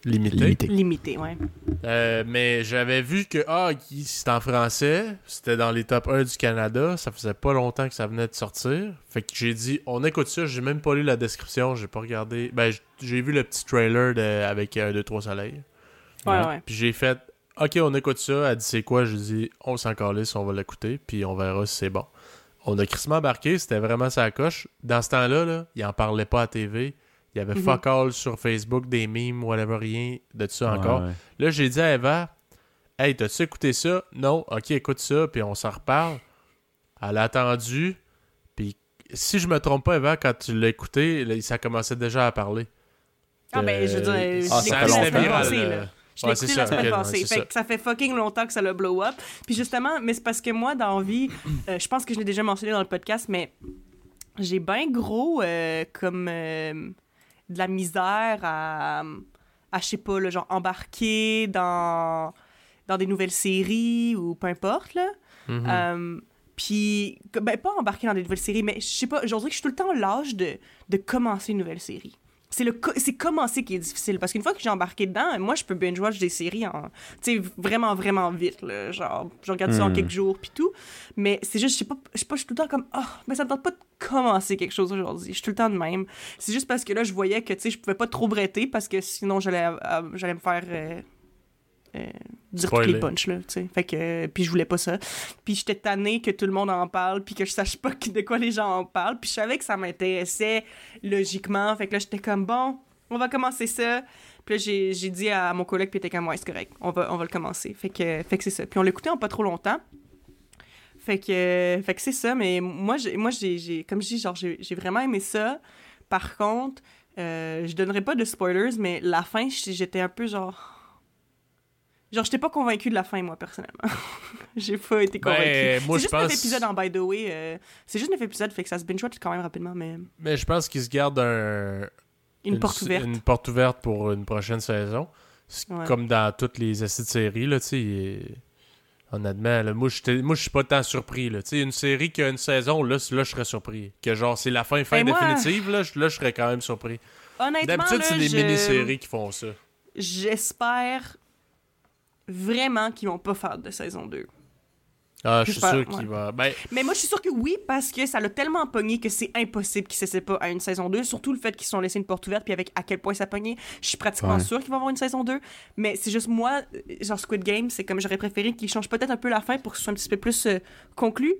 limitée. Limité. Limité, ouais. Euh, mais j'avais vu que ah, qui- c'était en français, c'était dans les top 1 du Canada, ça faisait pas longtemps que ça venait de sortir. Fait que j'ai dit on écoute ça, j'ai même pas lu la description, j'ai pas regardé. Ben j'ai vu le petit trailer de, avec 1 2 3 soleil. Ouais, Ouais. ouais. Puis j'ai fait OK, on écoute ça, elle dit c'est quoi, je dis on s'en calisse, on va l'écouter puis on verra si c'est bon. On a crissement embarqué, c'était vraiment sa coche. Dans ce temps-là, là, il en parlait pas à TV. Il y avait Mhm. fuck all sur Facebook, des memes, whatever, rien de ça Ouais, encore. ouais. Là, j'ai dit à Eva, Hey, t'as-tu écouté ça? Non, ok, écoute ça, puis on s'en reparle. Elle a attendu, puis si je me trompe pas, Eva, quand tu l'as écouté, là, ça commençait déjà à parler. Ah, ben, je veux dire, Euh, Ah, l'ai ça Je l'ai ouais, écouté la ça, semaine ok, ouais, passée. fait ça. que ça fait fucking longtemps que ça l'a blow up. Puis justement, mais c'est parce que moi, dans vie, euh, je pense que je l'ai déjà mentionné dans le podcast, mais j'ai bien gros euh, comme euh, de la misère à, à je sais pas, là, genre embarquer dans, dans des nouvelles séries ou peu importe, là. Mhm. Euh, puis, que- ben, pas embarquer dans des nouvelles séries, mais je sais pas, aujourd'hui, je suis tout le temps l'âge de, de commencer une nouvelle série. C'est le co- c'est commencer qui est difficile? Parce qu'une fois que j'ai embarqué dedans, moi je peux binge watch des séries en tu sais vraiment vraiment vite là, genre je regarde ça en Hmm. quelques jours puis tout, mais c'est juste je sais pas je sais pas je suis tout le temps comme ah mais ça me tente pas de commencer quelque chose aujourd'hui, je suis tout le temps de même. C'est juste parce que là je voyais que tu sais je pouvais pas trop bretter parce que sinon j'allais euh, j'allais me faire euh, euh, dire Spoiler. toutes les punchs, là, tu sais. Fait que, euh, puis je voulais pas ça. Puis j'étais tannée que tout le monde en parle, puis que je sache pas de quoi les gens en parlent. Puis je savais que ça m'intéressait logiquement. Fait que là, j'étais comme, bon, on va commencer ça. Puis là, j'ai dit à mon collègue, puis il était comme, ouais, c'est correct, on va, on va le commencer. Fait que, fait que c'est ça. Puis on l'écoutait en pas trop longtemps. Fait que, fait que c'est ça, mais moi, j'ai, moi j'ai, comme je dis, genre, j'ai, vraiment aimé ça. Par contre, euh, je donnerai pas de spoilers, mais la fin, j'étais un peu genre. Genre, j'étais pas convaincue de la fin, moi, personnellement. j'ai pas été. Ben, moi, c'est juste pense. épisodes en by the way. euh, c'est juste 9 épisodes, fait que ça se binge-watch quand même rapidement, mais Mais je pense qu'ils se gardent un, une, porte ouverte. Une porte ouverte pour une prochaine saison. Ouais. Comme dans toutes les essais de séries, là, tu sais. il- Honnêtement, là, moi, je suis pas tant surpris, là. Tu sais, une série qui a une saison, là, là je serais surpris. Que genre, c'est la fin, fin Ben, définitive, là, je- là, je serais quand même surpris. Honnêtement, D'habitude, c'est des je- mini-séries qui font ça. J'espère vraiment qu'ils vont pas faire de saison 2. Ah, je suis sûr qu'il ouais. va... Ben, Mais moi, je suis sûre que oui, parce que ça l'a tellement pogné que c'est impossible qu'ils s'essaient pas à une saison 2. Surtout le fait qu'ils se sont laissés une porte ouverte, puis avec à quel point ça pogné, je suis pratiquement Ouais. sûre qu'il va avoir une saison 2. Mais c'est juste moi, euh, genre Squid Game, c'est comme j'aurais préféré qu'ils changent peut-être un peu la fin pour que ce soit un petit peu plus euh, conclu,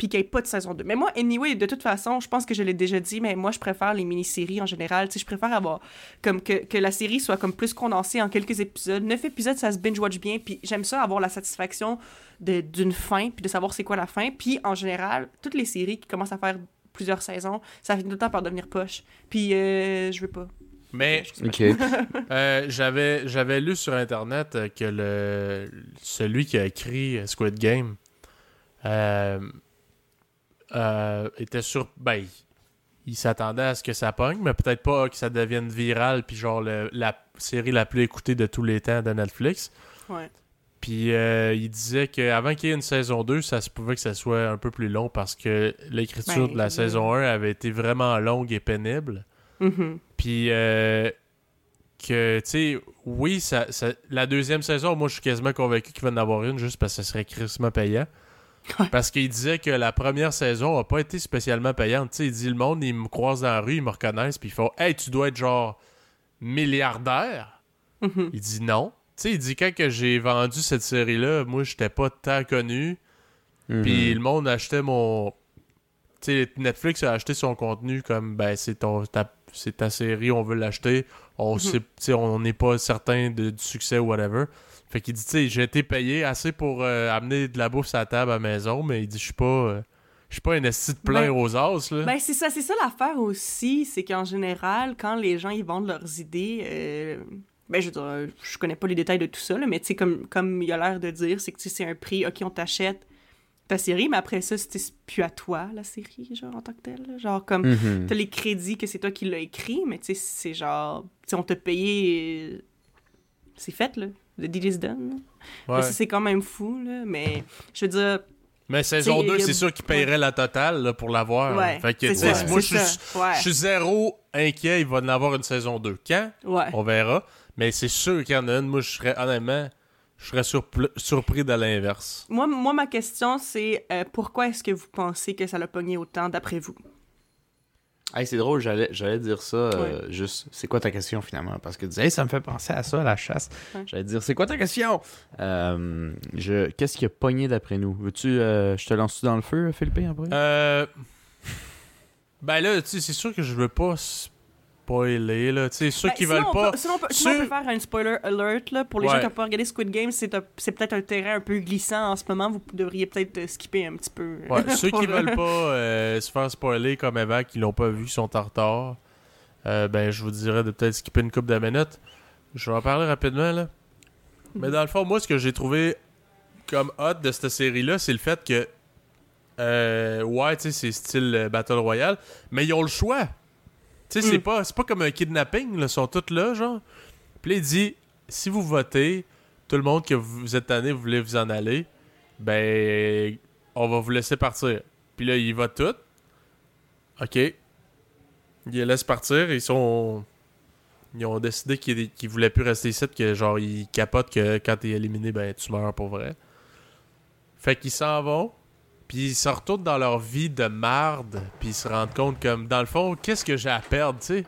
puis qu'il n'y ait pas de saison 2. Mais moi, anyway, de toute façon, je pense que je l'ai déjà dit, mais moi, je préfère les mini-séries en général. Tu sais, je préfère avoir comme que, que la série soit comme plus condensée en quelques épisodes. Neuf épisodes, ça se binge-watch bien, puis j'aime ça avoir la satisfaction de- d'une fin, puis de savoir c'est quoi la fin. Puis en général, toutes les séries qui commencent à faire plusieurs saisons, ça finit tout le temps par devenir poche. Puis euh, je veux pas. mais Ok. euh, j'avais j'avais lu sur Internet euh, que le celui qui a écrit Squid Game euh, euh, était sur... Ben, il- s'attendait à ce que ça pogne, mais peut-être pas que ça devienne viral, puis genre le- la série la plus écoutée de tous les temps de Netflix. Ouais. Puis euh, il disait qu'avant qu'il y ait une saison 2, ça se pouvait que ça soit un peu plus long parce que l'écriture Ben, de la saison 1 avait été vraiment longue et pénible. Mhm. Puis euh, que, tu sais, oui, ça, ça- la deuxième saison, moi je suis quasiment convaincu qu'il va en avoir une juste parce que ça serait crissement payant. Ouais. Parce qu'il disait que la première saison a pas été spécialement payante. Tu sais, il dit le monde, ils me croisent dans la rue, ils me reconnaissent, puis ils font Hey, tu dois être genre milliardaire. Mhm. Il dit non. Tu sais, il dit quand que j'ai vendu cette série-là, moi, j'étais pas tant connu. Mhm. Puis le monde achetait mon. Tu sais, Netflix a acheté son contenu comme ben c'est ton ta, c'est ta série, on veut l'acheter. On Mhm. sait, tu sais, on n'est pas certain de- du succès ou whatever. Fait qu'il dit, tu sais, j'ai été payé assez pour euh, amener de la bouffe à la table à la maison, mais il dit, je suis pas, euh, je suis pas un esti de plein Ben- aux as là. Ben, c'est ça, c'est ça l'affaire aussi, c'est qu'en général, quand les gens ils vendent leurs idées, euh, ben je veux dire, euh, je connais pas les détails de tout ça, là, mais tu sais, comme, comme il a l'air de dire, c'est que tu sais, c'est un prix, ok, on t'achète ta série, mais après ça, c'est plus à toi, la série, genre, en tant que telle. là. Genre, comme, Mhm. t'as les crédits que c'est toi qui l'as écrit, mais tu sais, c'est genre, tu sais, on t'a payé, c'est fait, là. The deal is done. là. Ouais. Mais ça, c'est quand même fou, là, mais je veux dire, Mais saison T'sais, 2, il y a- c'est sûr qu'il paierait la totale là, pour l'avoir. ouais, Fait que, moi, je suis, ça, ouais. je suis zéro inquiet, il va en avoir une saison 2. Quand? On verra. Mais c'est sûr qu'il y en a une. Moi, je serais, honnêtement, je serais surpris de l'inverse. Moi, moi, ma question, c'est euh, pourquoi est-ce que vous pensez que ça l'a pogné autant d'après vous? Hey, c'est drôle, j'allais, j'allais dire ça, euh, juste, c'est quoi ta question finalement? Parce que tu disais, hey, ça me fait penser à ça, la chasse. Ouais. J'allais dire, c'est quoi ta question? Euh, je, qu'est-ce qui a pogné d'après nous? Veux-tu, euh, je te lance dans le feu, Philippe, après? Euh... Ben là, tu sais, c'est sûr que je veux pas spoiler, là. Ceux Ben, qui veulent pas... peut- sinon, on peut, sinon, on Ceux- peut faire un spoiler alert là, pour les Ouais. gens qui n'ont pas regardé Squid Game. C'est, peut-être un terrain un peu glissant en ce moment. Vous devriez peut-être euh, skipper un petit peu. Ouais, ceux qui euh, veulent pas euh, se faire spoiler comme avant, qui l'ont pas vu, qui sont en retard, euh, ben je vous dirais de peut-être skipper une coupe de minutes. Je vais en parler rapidement, là. Mais dans le fond, moi, ce que j'ai trouvé comme hot de cette série-là, c'est le fait que... Euh, ouais, tu sais, c'est style euh, Battle Royale, mais ils ont le choix. Tu sais, c'est Mm. pas, c'est pas comme un kidnapping, là, ils sont tous là, genre. Puis là, il dit, si vous votez, tout le monde que vous êtes tanné, vous voulez vous en aller, ben, on va vous laisser partir. Puis là, ils votent tout. OK. Ils les laissent partir. Ils sont... Ils ont décidé qu'ils qu'ils voulaient plus rester ici, que genre, ils capotent que quand t'es éliminé, ben, tu meurs pour vrai. Fait qu'ils s'en vont. Puis ils se retournent dans leur vie de marde. Puis ils se rendent compte comme, dans le fond, qu'est-ce que j'ai à perdre, tu sais?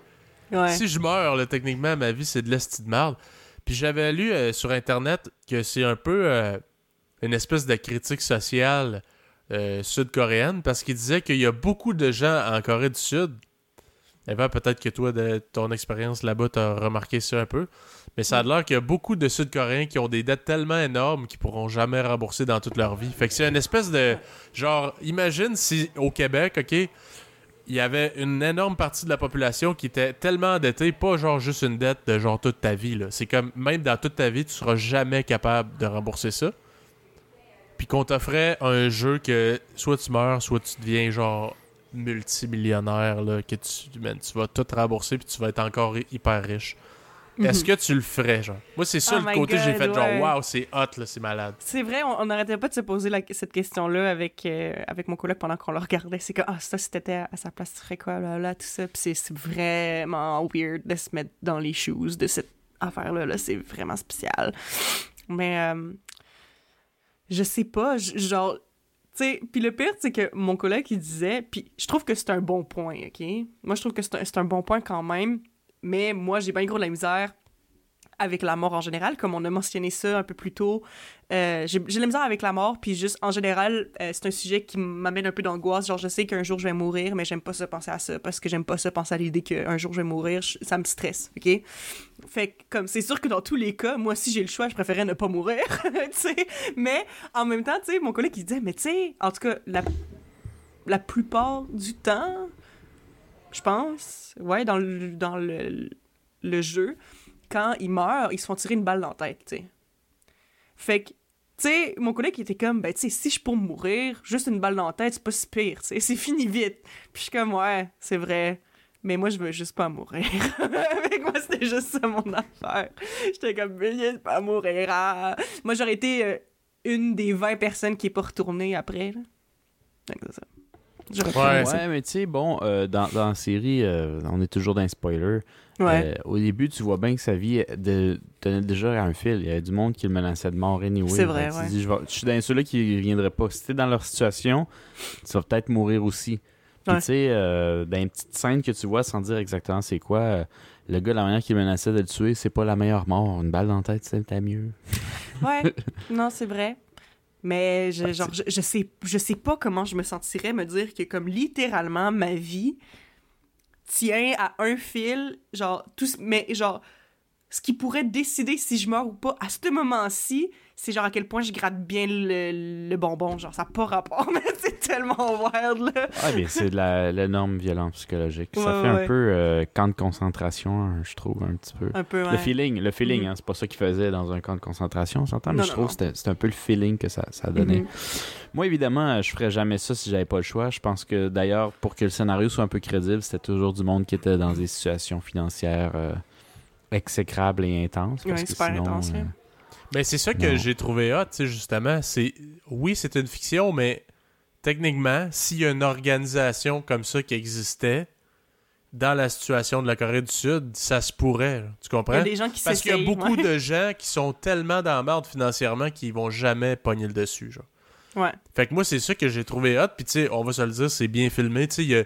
Ouais. Si je meurs, là, techniquement, ma vie, c'est de l'esti de marde. Puis j'avais lu euh, sur Internet que c'est un peu euh, une espèce de critique sociale euh, sud-coréenne parce qu'il disait qu'il y a beaucoup de gens en Corée du Sud. Eva, peut-être que toi, de ton expérience là-bas, t'as remarqué ça un peu. Mais ça a l'air qu'il y a beaucoup de Sud-Coréens qui ont des dettes tellement énormes qu'ils pourront jamais rembourser dans toute leur vie. Fait que c'est une espèce de. Genre, imagine si au Québec, OK, il y avait une énorme partie de la population qui était tellement endettée, pas genre juste une dette de genre toute ta vie. C'est comme, même dans toute ta vie, tu seras jamais capable de rembourser ça. Puis qu'on t'offrait un jeu que soit tu meurs, soit tu deviens genre multimillionnaire, que tu, tu vas tout rembourser puis tu vas être encore hyper riche. Est-ce que tu le ferais, genre? Moi, c'est ça Mhm. Oh le côté, j'ai God, fait ouais. genre, waouh, c'est hot, là, c'est malade. C'est vrai, on n'arrêtait pas de se poser la- cette question-là avec, euh, avec mon coloc pendant qu'on le regardait. C'est que, ah, ça, si t'étais à sa place, tu ferais quoi, là, là, tout ça. Puis c'est- vraiment weird de se mettre dans les shoes de cette affaire-là. Là. C'est vraiment spécial. Mais, euh, je sais pas, genre, tu sais, puis le pire, c'est que mon collègue, il disait, puis je trouve que c'est un bon point, OK? Moi, je trouve que c'est un, c'est un bon point quand même, mais moi, j'ai bien gros de la misère avec la mort en général, comme on a mentionné ça un peu plus tôt. Euh, j'ai de la misère avec la mort, puis juste, en général, euh, c'est un sujet qui m'amène un peu d'angoisse. Genre, je sais qu'un jour, je vais mourir, mais j'aime pas ça penser à ça, parce que j'aime pas ça penser à l'idée qu'un jour, je vais mourir. Ça me stresse, OK? Fait que, comme, c'est sûr que dans tous les cas, moi, si j'ai le choix, je préférais ne pas mourir, tu sais? Mais, en même temps, tu sais, mon collègue, il disait, mais tu sais, en tout cas, la, la plupart du temps, je pense, ouais, dans le, dans le, le jeu, quand ils meurent, ils se font tirer une balle dans la tête, tu sais. Fait que, tu sais, mon collègue était comme, ben, tu sais, si je peux mourir, juste une balle dans la tête, c'est pas si pire, tu sais, c'est fini vite. Puis je suis comme, ouais, c'est vrai. Mais moi, je veux juste pas mourir. Avec moi, c'était juste ça mon affaire. J'étais comme, mais juste pas mourir. ah. Moi, j'aurais été euh, une des 20 personnes qui est pas retournée après. Là. C'est ça. Ouais. Ouais, mais tu sais, bon, euh, dans, dans la série, euh, on est toujours dans les spoilers. Ouais. Euh, au début, tu vois bien que sa vie de, tenait déjà à un fil. Il y avait du monde qui le menaçait de mort anyway. C'est vrai, ouais. dis, je, vais- je suis dans ceux-là qui ne reviendraient pas. Si t'es dans leur situation, tu vas peut-être mourir aussi. Puis Ouais. tu sais, euh, dans une petite scène que tu vois sans dire exactement c'est quoi, euh, le gars, la manière qu'il menaçait de le tuer, c'est pas la meilleure mort. Une balle dans la tête, c'était mieux. Ouais, non, c'est vrai. Mais je, genre, je, je sais, je sais pas comment je me sentirais me dire que comme littéralement ma vie tient à un fil, genre tout, mais genre ce qui pourrait décider si je meurs ou pas à ce moment-ci, c'est genre à quel point je gratte bien le, le bonbon, genre ça n'a pas rapport, mais c'est tellement wild là. Ah, bien, c'est de la- l'énorme violence psychologique. ça Ouais, fait un peu euh, camp de concentration, hein, je trouve, un petit peu. Un peu. Le ouais. feeling, le feeling, Mhm. hein, c'est pas ça qu'il faisait dans un camp de concentration, on s'entend, mais Non, je non, trouve que c'était- un peu le feeling que ça, ça donnait. Mhm. Moi, évidemment, euh, je ferais jamais ça si j'avais pas le choix. Je pense que d'ailleurs, pour que le scénario soit un peu crédible, c'était toujours du monde qui était dans des situations financières euh, exécrables et intenses. Parce Ouais, que super sinon, intense, euh, là. Mais c'est ça que Non. j'ai trouvé hot, tu sais, justement. C'est Oui, c'est une fiction, mais techniquement, s'il y a une organisation comme ça qui existait dans la situation de la Corée du Sud, ça se pourrait. là. Tu Il y a comprends? des gens qui Parce qu'il y a beaucoup ouais. de gens qui sont tellement dans la merde financièrement qu'ils vont jamais pogner le dessus. Genre. Ouais. Fait que moi, c'est ça que j'ai trouvé hot. Puis, tu sais, on va se le dire, c'est bien filmé. Tu sais, il y a Mhm.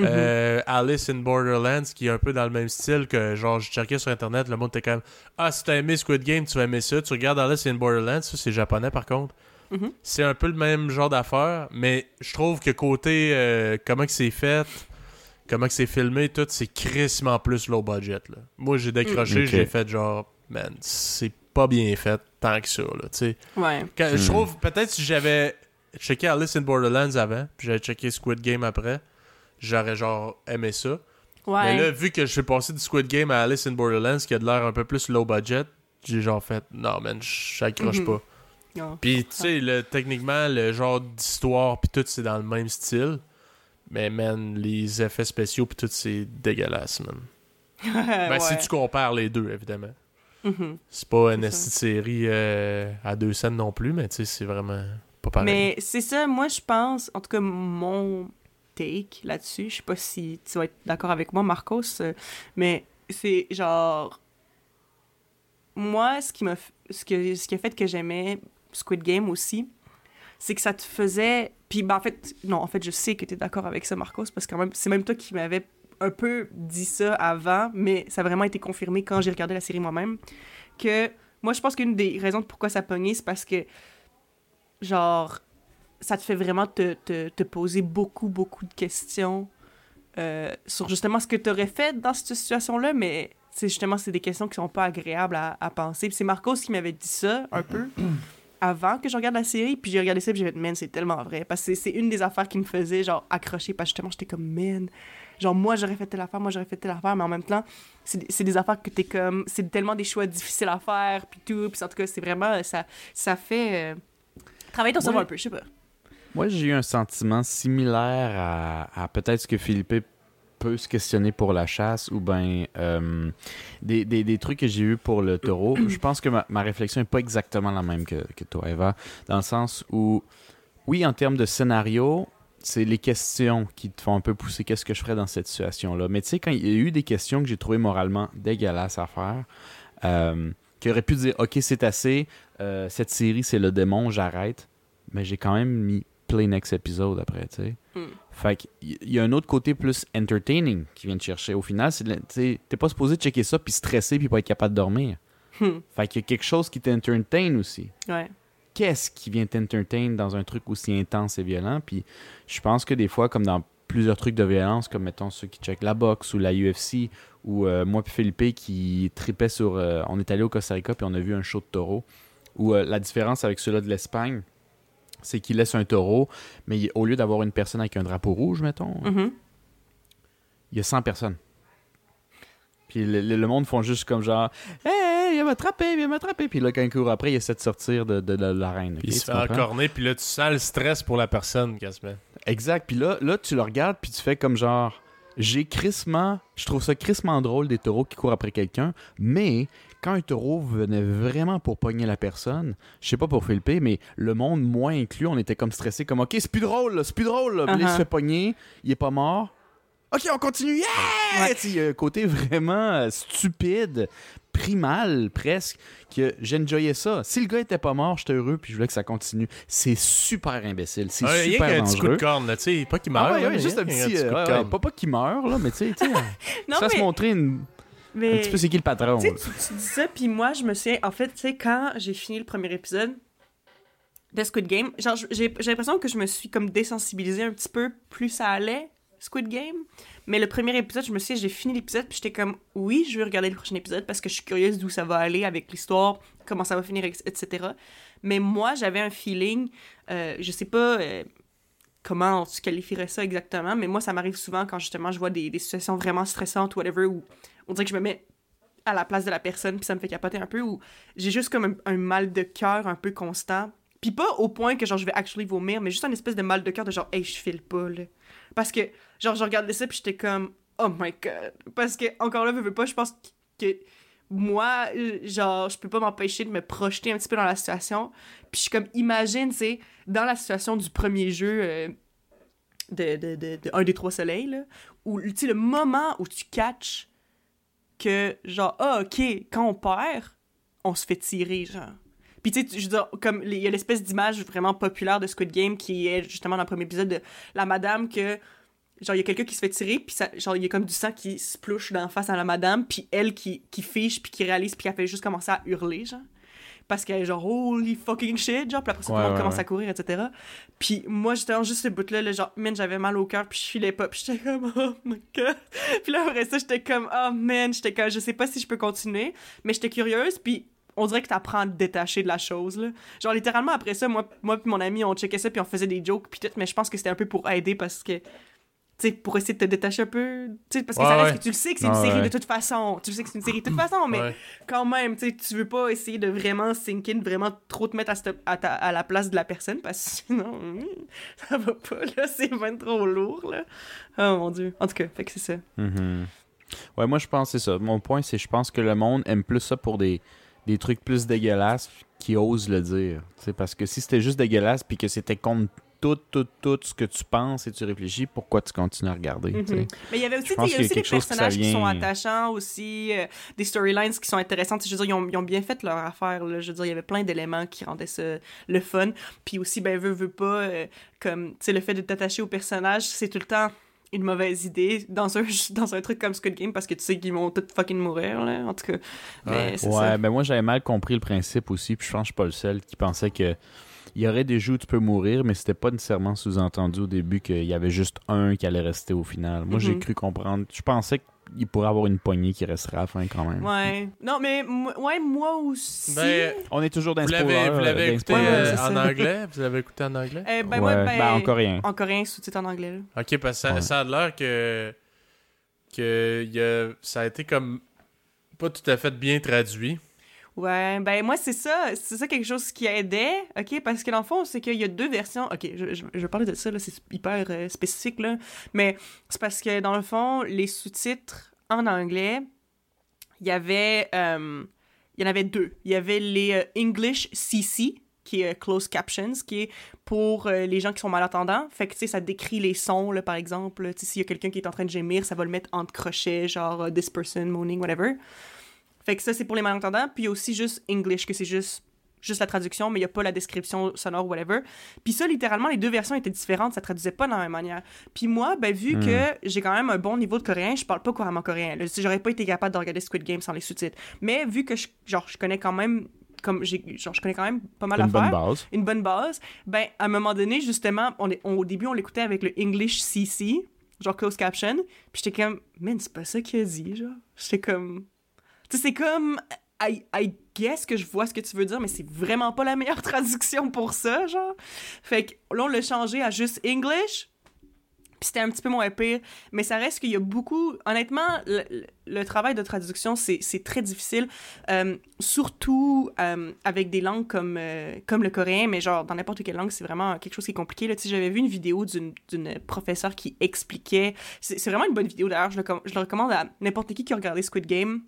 euh, Alice in Borderlands qui est un peu dans le même style que, genre, je checkais sur Internet, le monde était comme Ah, si t'as aimé Squid Game, tu vas aimer ça. Tu regardes Alice in Borderlands, ça, c'est japonais par contre. Mhm. C'est un peu le même genre d'affaire, mais je trouve que côté euh, comment que c'est fait, comment que c'est filmé, tout, c'est crissement plus low budget. Là. Moi, j'ai décroché, Mm. J'ai fait genre, man, c'est pas bien fait tant que ça, là, tu sais. Ouais. Quand- Je Hmm. trouve, peut-être si j'avais checké Alice in Borderlands avant, puis j'avais checké Squid Game après, j'aurais genre aimé ça. Ouais. Mais là, vu que je suis passé du Squid Game à Alice in Borderlands, qui a de l'air un peu plus low budget, j'ai genre fait, non, man, j'accroche Mhm. pas. Non. Puis, tu sais, le- techniquement, le genre d'histoire, puis tout, c'est dans le même style. Mais, man, les effets spéciaux, puis tout, c'est dégueulasse, man. Ben, si tu compares les deux, évidemment. Mhm. C'est pas une série euh, à deux scènes non plus, mais tu sais, c'est vraiment pas pareil. Mais c'est ça, moi je pense, en tout cas mon take là-dessus, je sais pas si tu vas être d'accord avec moi Marcos, euh, mais c'est genre moi ce qui m'a f- ce que ce qui a fait que j'aimais Squid Game aussi, c'est que ça te faisait puis ben en fait non, en fait je sais que tu es d'accord avec ça Marcos parce que c'est même toi qui m'avais un peu dit ça avant, mais ça a vraiment été confirmé quand j'ai regardé la série moi-même que moi, je pense qu'une des raisons de pourquoi ça pognait, c'est parce que, genre, ça te fait vraiment te, te, te poser beaucoup, beaucoup de questions euh, sur justement ce que tu aurais fait dans cette situation-là, mais c'est justement, c'est des questions qui sont pas agréables à, à penser. C'est Marcos qui m'avait dit ça un peu avant que je regarde la série, puis j'ai regardé ça, puis j'ai fait, man, c'est tellement vrai. Parce que c'est- c'est une des affaires qui me faisait, genre, accrocher, parce que justement, j'étais comme, man, genre, moi, j'aurais fait telle affaire, moi, j'aurais fait telle affaire, mais en même temps, c'est des- affaires que t'es comme, c'est tellement des choix difficiles à faire, puis tout, puis en tout cas, c'est vraiment, ça, ça fait euh, travailler ton cerveau Ouais. un peu, je sais pas. Moi, j'ai eu un sentiment similaire à, à peut-être ce que Philippe peut se questionner pour la chasse ou ben euh, des, des- des trucs que j'ai eu pour le taureau. Je pense que ma, ma réflexion n'est pas exactement la même que, que toi, Eva, dans le sens où, oui, en termes de scénario, c'est les questions qui te font un peu pousser qu'est-ce que je ferais dans cette situation-là. Mais tu sais, quand il y a eu des questions que j'ai trouvées moralement dégueulasses à faire, euh, qui auraient pu dire, OK, c'est assez, euh, cette série, c'est le démon, j'arrête. Mais j'ai quand même mis play next épisode après, tu sais. Hmm. Fait qu'il y a un autre côté plus entertaining qui vient de chercher. Au final, t'es pas supposé checker ça puis stresser puis pas être capable de dormir. Hmm. Fait qu'il y a quelque chose qui t'entertain aussi. Ouais. Qu'est-ce qui vient t'entertain dans un truc aussi intense et violent? Puis je pense que des fois, comme dans plusieurs trucs de violence, comme mettons ceux qui checkent la boxe ou la UFC, ou euh, moi puis Philippe qui tripait sur... euh, on est allé au Costa Rica puis on a vu un show de taureau. Où euh, la différence avec ceux-là de l'Espagne, c'est qu'ils laissent un taureau, mais au lieu d'avoir une personne avec un drapeau rouge, mettons, Mhm. il y a 100 personnes. Puis le, le- le monde font juste comme genre Hey, il va m'attraper, il va m'attraper. Puis là, quand il court après, il essaie de sortir de, de, de l'arène. Il se fait encorner, puis là, tu sens le stress pour la personne, quasiment. Exact. Puis là, là, tu le regardes, puis tu fais comme genre J'ai crissement, je trouve ça crissement drôle des taureaux qui courent après quelqu'un, mais quand un taureau venait vraiment pour pogner la personne, je sais pas pour Philippe, mais le monde moins inclus, on était comme stressé, comme ok, c'est plus drôle, là, c'est plus drôle. là. Il se Uh-huh. fait pogner, il est pas mort. Ok, on continue, yeah! Ouais. Tu sais, Il y a un côté vraiment euh, stupide, primal presque, que j'enjoyais ça. Si le gars était pas mort, j'étais heureux, puis je voulais que ça continue. C'est super imbécile, c'est Ouais, rien super qu'un petit coup de dangereux. corne, là, tu sais, pas qu'il meurt. Ah ouais, là, ouais, mais juste un petit. euh, coup de ouais, corne. ouais, pas, pas qu'il meurt, là, mais tu sais, tu sais, Non, ça se mais, montrer une- mais... un petit peu c'est qui le patron. Tu là. tu, dis ça, puis moi, je me souviens, en fait, tu sais, quand j'ai fini le premier épisode de Squid Game, genre, j'ai j'ai l'impression que je me suis comme désensibilisée un petit peu plus ça allait, Squid Game. Mais le premier épisode, je me souviens, j'ai fini l'épisode, puis j'étais comme, oui, je veux regarder le prochain épisode parce que je suis curieuse d'où ça va aller avec l'histoire, comment ça va finir, etc. Mais moi, j'avais un feeling, euh, je sais pas euh, comment tu qualifierais ça exactement, mais moi, ça m'arrive souvent quand justement je vois des, des situations vraiment stressantes, whatever, où on dirait que je me mets à la place de la personne, puis ça me fait capoter un peu, ou j'ai juste comme un, un mal de cœur un peu constant. Puis pas au point que genre je vais actually vomir, mais juste un espèce de mal de cœur de genre, hey, je file pas, là. Parce que, genre, je regardais ça, puis j'étais comme, oh my god. Parce que, encore là, veux, veux pas, je pense que moi, genre, je peux pas m'empêcher de me projeter un petit peu dans la situation. Puis je suis comme, imagine, tu sais, dans la situation du premier jeu euh, de, de, de, Un des Trois Soleils, là, où, tu sais, le moment où tu catches que, genre, ah, ok, quand on perd, on se fait tirer, genre. Puis tu sais, je veux dire, comme il y a l'espèce d'image vraiment populaire de Squid Game qui est justement dans le premier épisode de la madame que genre il y a quelqu'un qui se fait tirer puis ça genre il y a comme du sang qui se plouche dans la face à la madame puis elle qui qui fiche puis qui réalise puis qui fait juste commencer à hurler genre parce qu'elle est genre holy fucking shit genre puis après ça tout le monde ouais, commence ouais. à courir etc puis moi j'étais en juste ce bout là, là genre man j'avais mal au cœur puis je filais pas puis j'étais comme oh my god puis là après ça j'étais comme oh man j'étais comme je sais pas si je peux continuer mais j'étais curieuse puis on dirait que t'apprends à te détacher de la chose, là. Genre, littéralement, après ça, moi, moi pis mon ami, on checkait ça, puis on faisait des jokes, puis tout, mais je pense que c'était un peu pour aider, parce que, tu sais, pour essayer de te détacher un peu, parce que Ouais, ça reste ouais. que tu le sais que c'est une série ouais. de toute façon, tu le sais que c'est une série de toute façon, mais Ouais. quand même, tu tu veux pas essayer de vraiment sink in, vraiment trop te mettre à, cette- à, ta- à la place de la personne, parce que sinon, ça va pas, là, c'est même trop lourd, là. Oh mon dieu. En tout cas, fait que c'est ça. Mhm. Ouais, moi je pense que c'est ça. Mon point, c'est je pense que le monde aime plus ça pour des, des trucs plus dégueulasses qui osent le dire. Parce que si c'était juste dégueulasse puis que c'était contre tout, tout, tout ce que tu penses et tu réfléchis, pourquoi tu continues à regarder? Mhm. Mais il y avait aussi, il y a aussi des personnages qui sont attachants aussi, euh, des storylines qui sont intéressantes. Je veux dire, ils ont, ils ont bien fait leur affaire. Là. Je veux dire, il y avait plein d'éléments qui rendaient ça le fun. Puis aussi, ben, veut, veut pas, euh, comme, tu sais, le fait de t'attacher au personnage, c'est tout le temps une mauvaise idée dans un, dans un truc comme Squid Game parce que tu sais qu'ils vont tous fucking mourir, là, en tout cas. Mais Ouais. Ouais, ben moi j'avais mal compris le principe aussi, puis je pense que je suis pas le seul qui pensait que il y aurait des jeux où tu peux mourir, mais c'était pas nécessairement sous-entendu au début qu'il y avait juste un qui allait rester au final. Moi j'ai Mhm. cru comprendre, je pensais qu'il pourrait avoir une poignée qui resterait à la fin quand même. Ouais. Non, mais moi- ouais, moi aussi. Ben, On est toujours dans Vous le l'avez, vous l'avez écouté euh, en anglais? Vous l'avez écouté en anglais? Eh, ben, ouais, ouais, ben, ben, en coréen. En coréen, sous-titre en anglais. là. Ok, parce que ça, Ouais. ça a l'air que, que y a, ça a été comme pas tout à fait bien traduit. Ouais, ben moi, c'est ça. C'est ça quelque chose qui aidait, OK? Parce que dans le fond, c'est qu'il y a deux versions. OK, je, je, je de ça, là, c'est hyper euh, spécifique, là. Mais c'est parce que, dans le fond, les sous-titres en anglais, il y avait... euh, y en avait deux. Il y avait les euh, English CC, qui est Closed Captions, qui est pour les gens qui sont malentendants. Fait que, tu sais, ça décrit les sons, là, par exemple. Tu sais, s'il y a quelqu'un qui est en train de gémir, ça va le mettre entre crochets, genre euh, « this person moaning », whatever. Fait que ça, c'est pour les malentendants. Puis il y a aussi juste English, que c'est juste, juste la traduction, mais il n'y a pas la description sonore, whatever. Puis ça, littéralement, les deux versions étaient différentes, ça traduisait pas de la même manière. Puis moi, ben, vu Hmm. que j'ai quand même un bon niveau de coréen, je parle pas couramment coréen. là. J'aurais pas été capable de regarder Squid Game sans les sous-titres. Mais vu que je, genre, je connais quand même. Comme j'ai, genre, je connais quand même pas mal Une d'affaires bonne base. une bonne base, ben, à un moment donné, justement, on est, on- au début, on l'écoutait avec le English CC, genre closed caption, puis j'étais comme, man, c'est pas ça qu'il a dit, genre. J'étais comme. C'est comme. I, I guess que je vois ce que tu veux dire, mais c'est vraiment pas la meilleure traduction pour ça, genre. Fait que là, on l'a changé à juste English, puis c'était un petit peu moins pire, mais ça reste qu'il y a beaucoup... Honnêtement, le, travail de traduction, c'est très difficile, euh, surtout euh, avec des langues comme, euh, comme le coréen, mais genre, dans n'importe quelle langue, c'est vraiment quelque chose qui est compliqué. Là, Tu sais, j'avais vu une vidéo d'une professeure qui expliquait... C'est vraiment une bonne vidéo, d'ailleurs, je, je le recommande à n'importe qui qui a regardé Squid Game,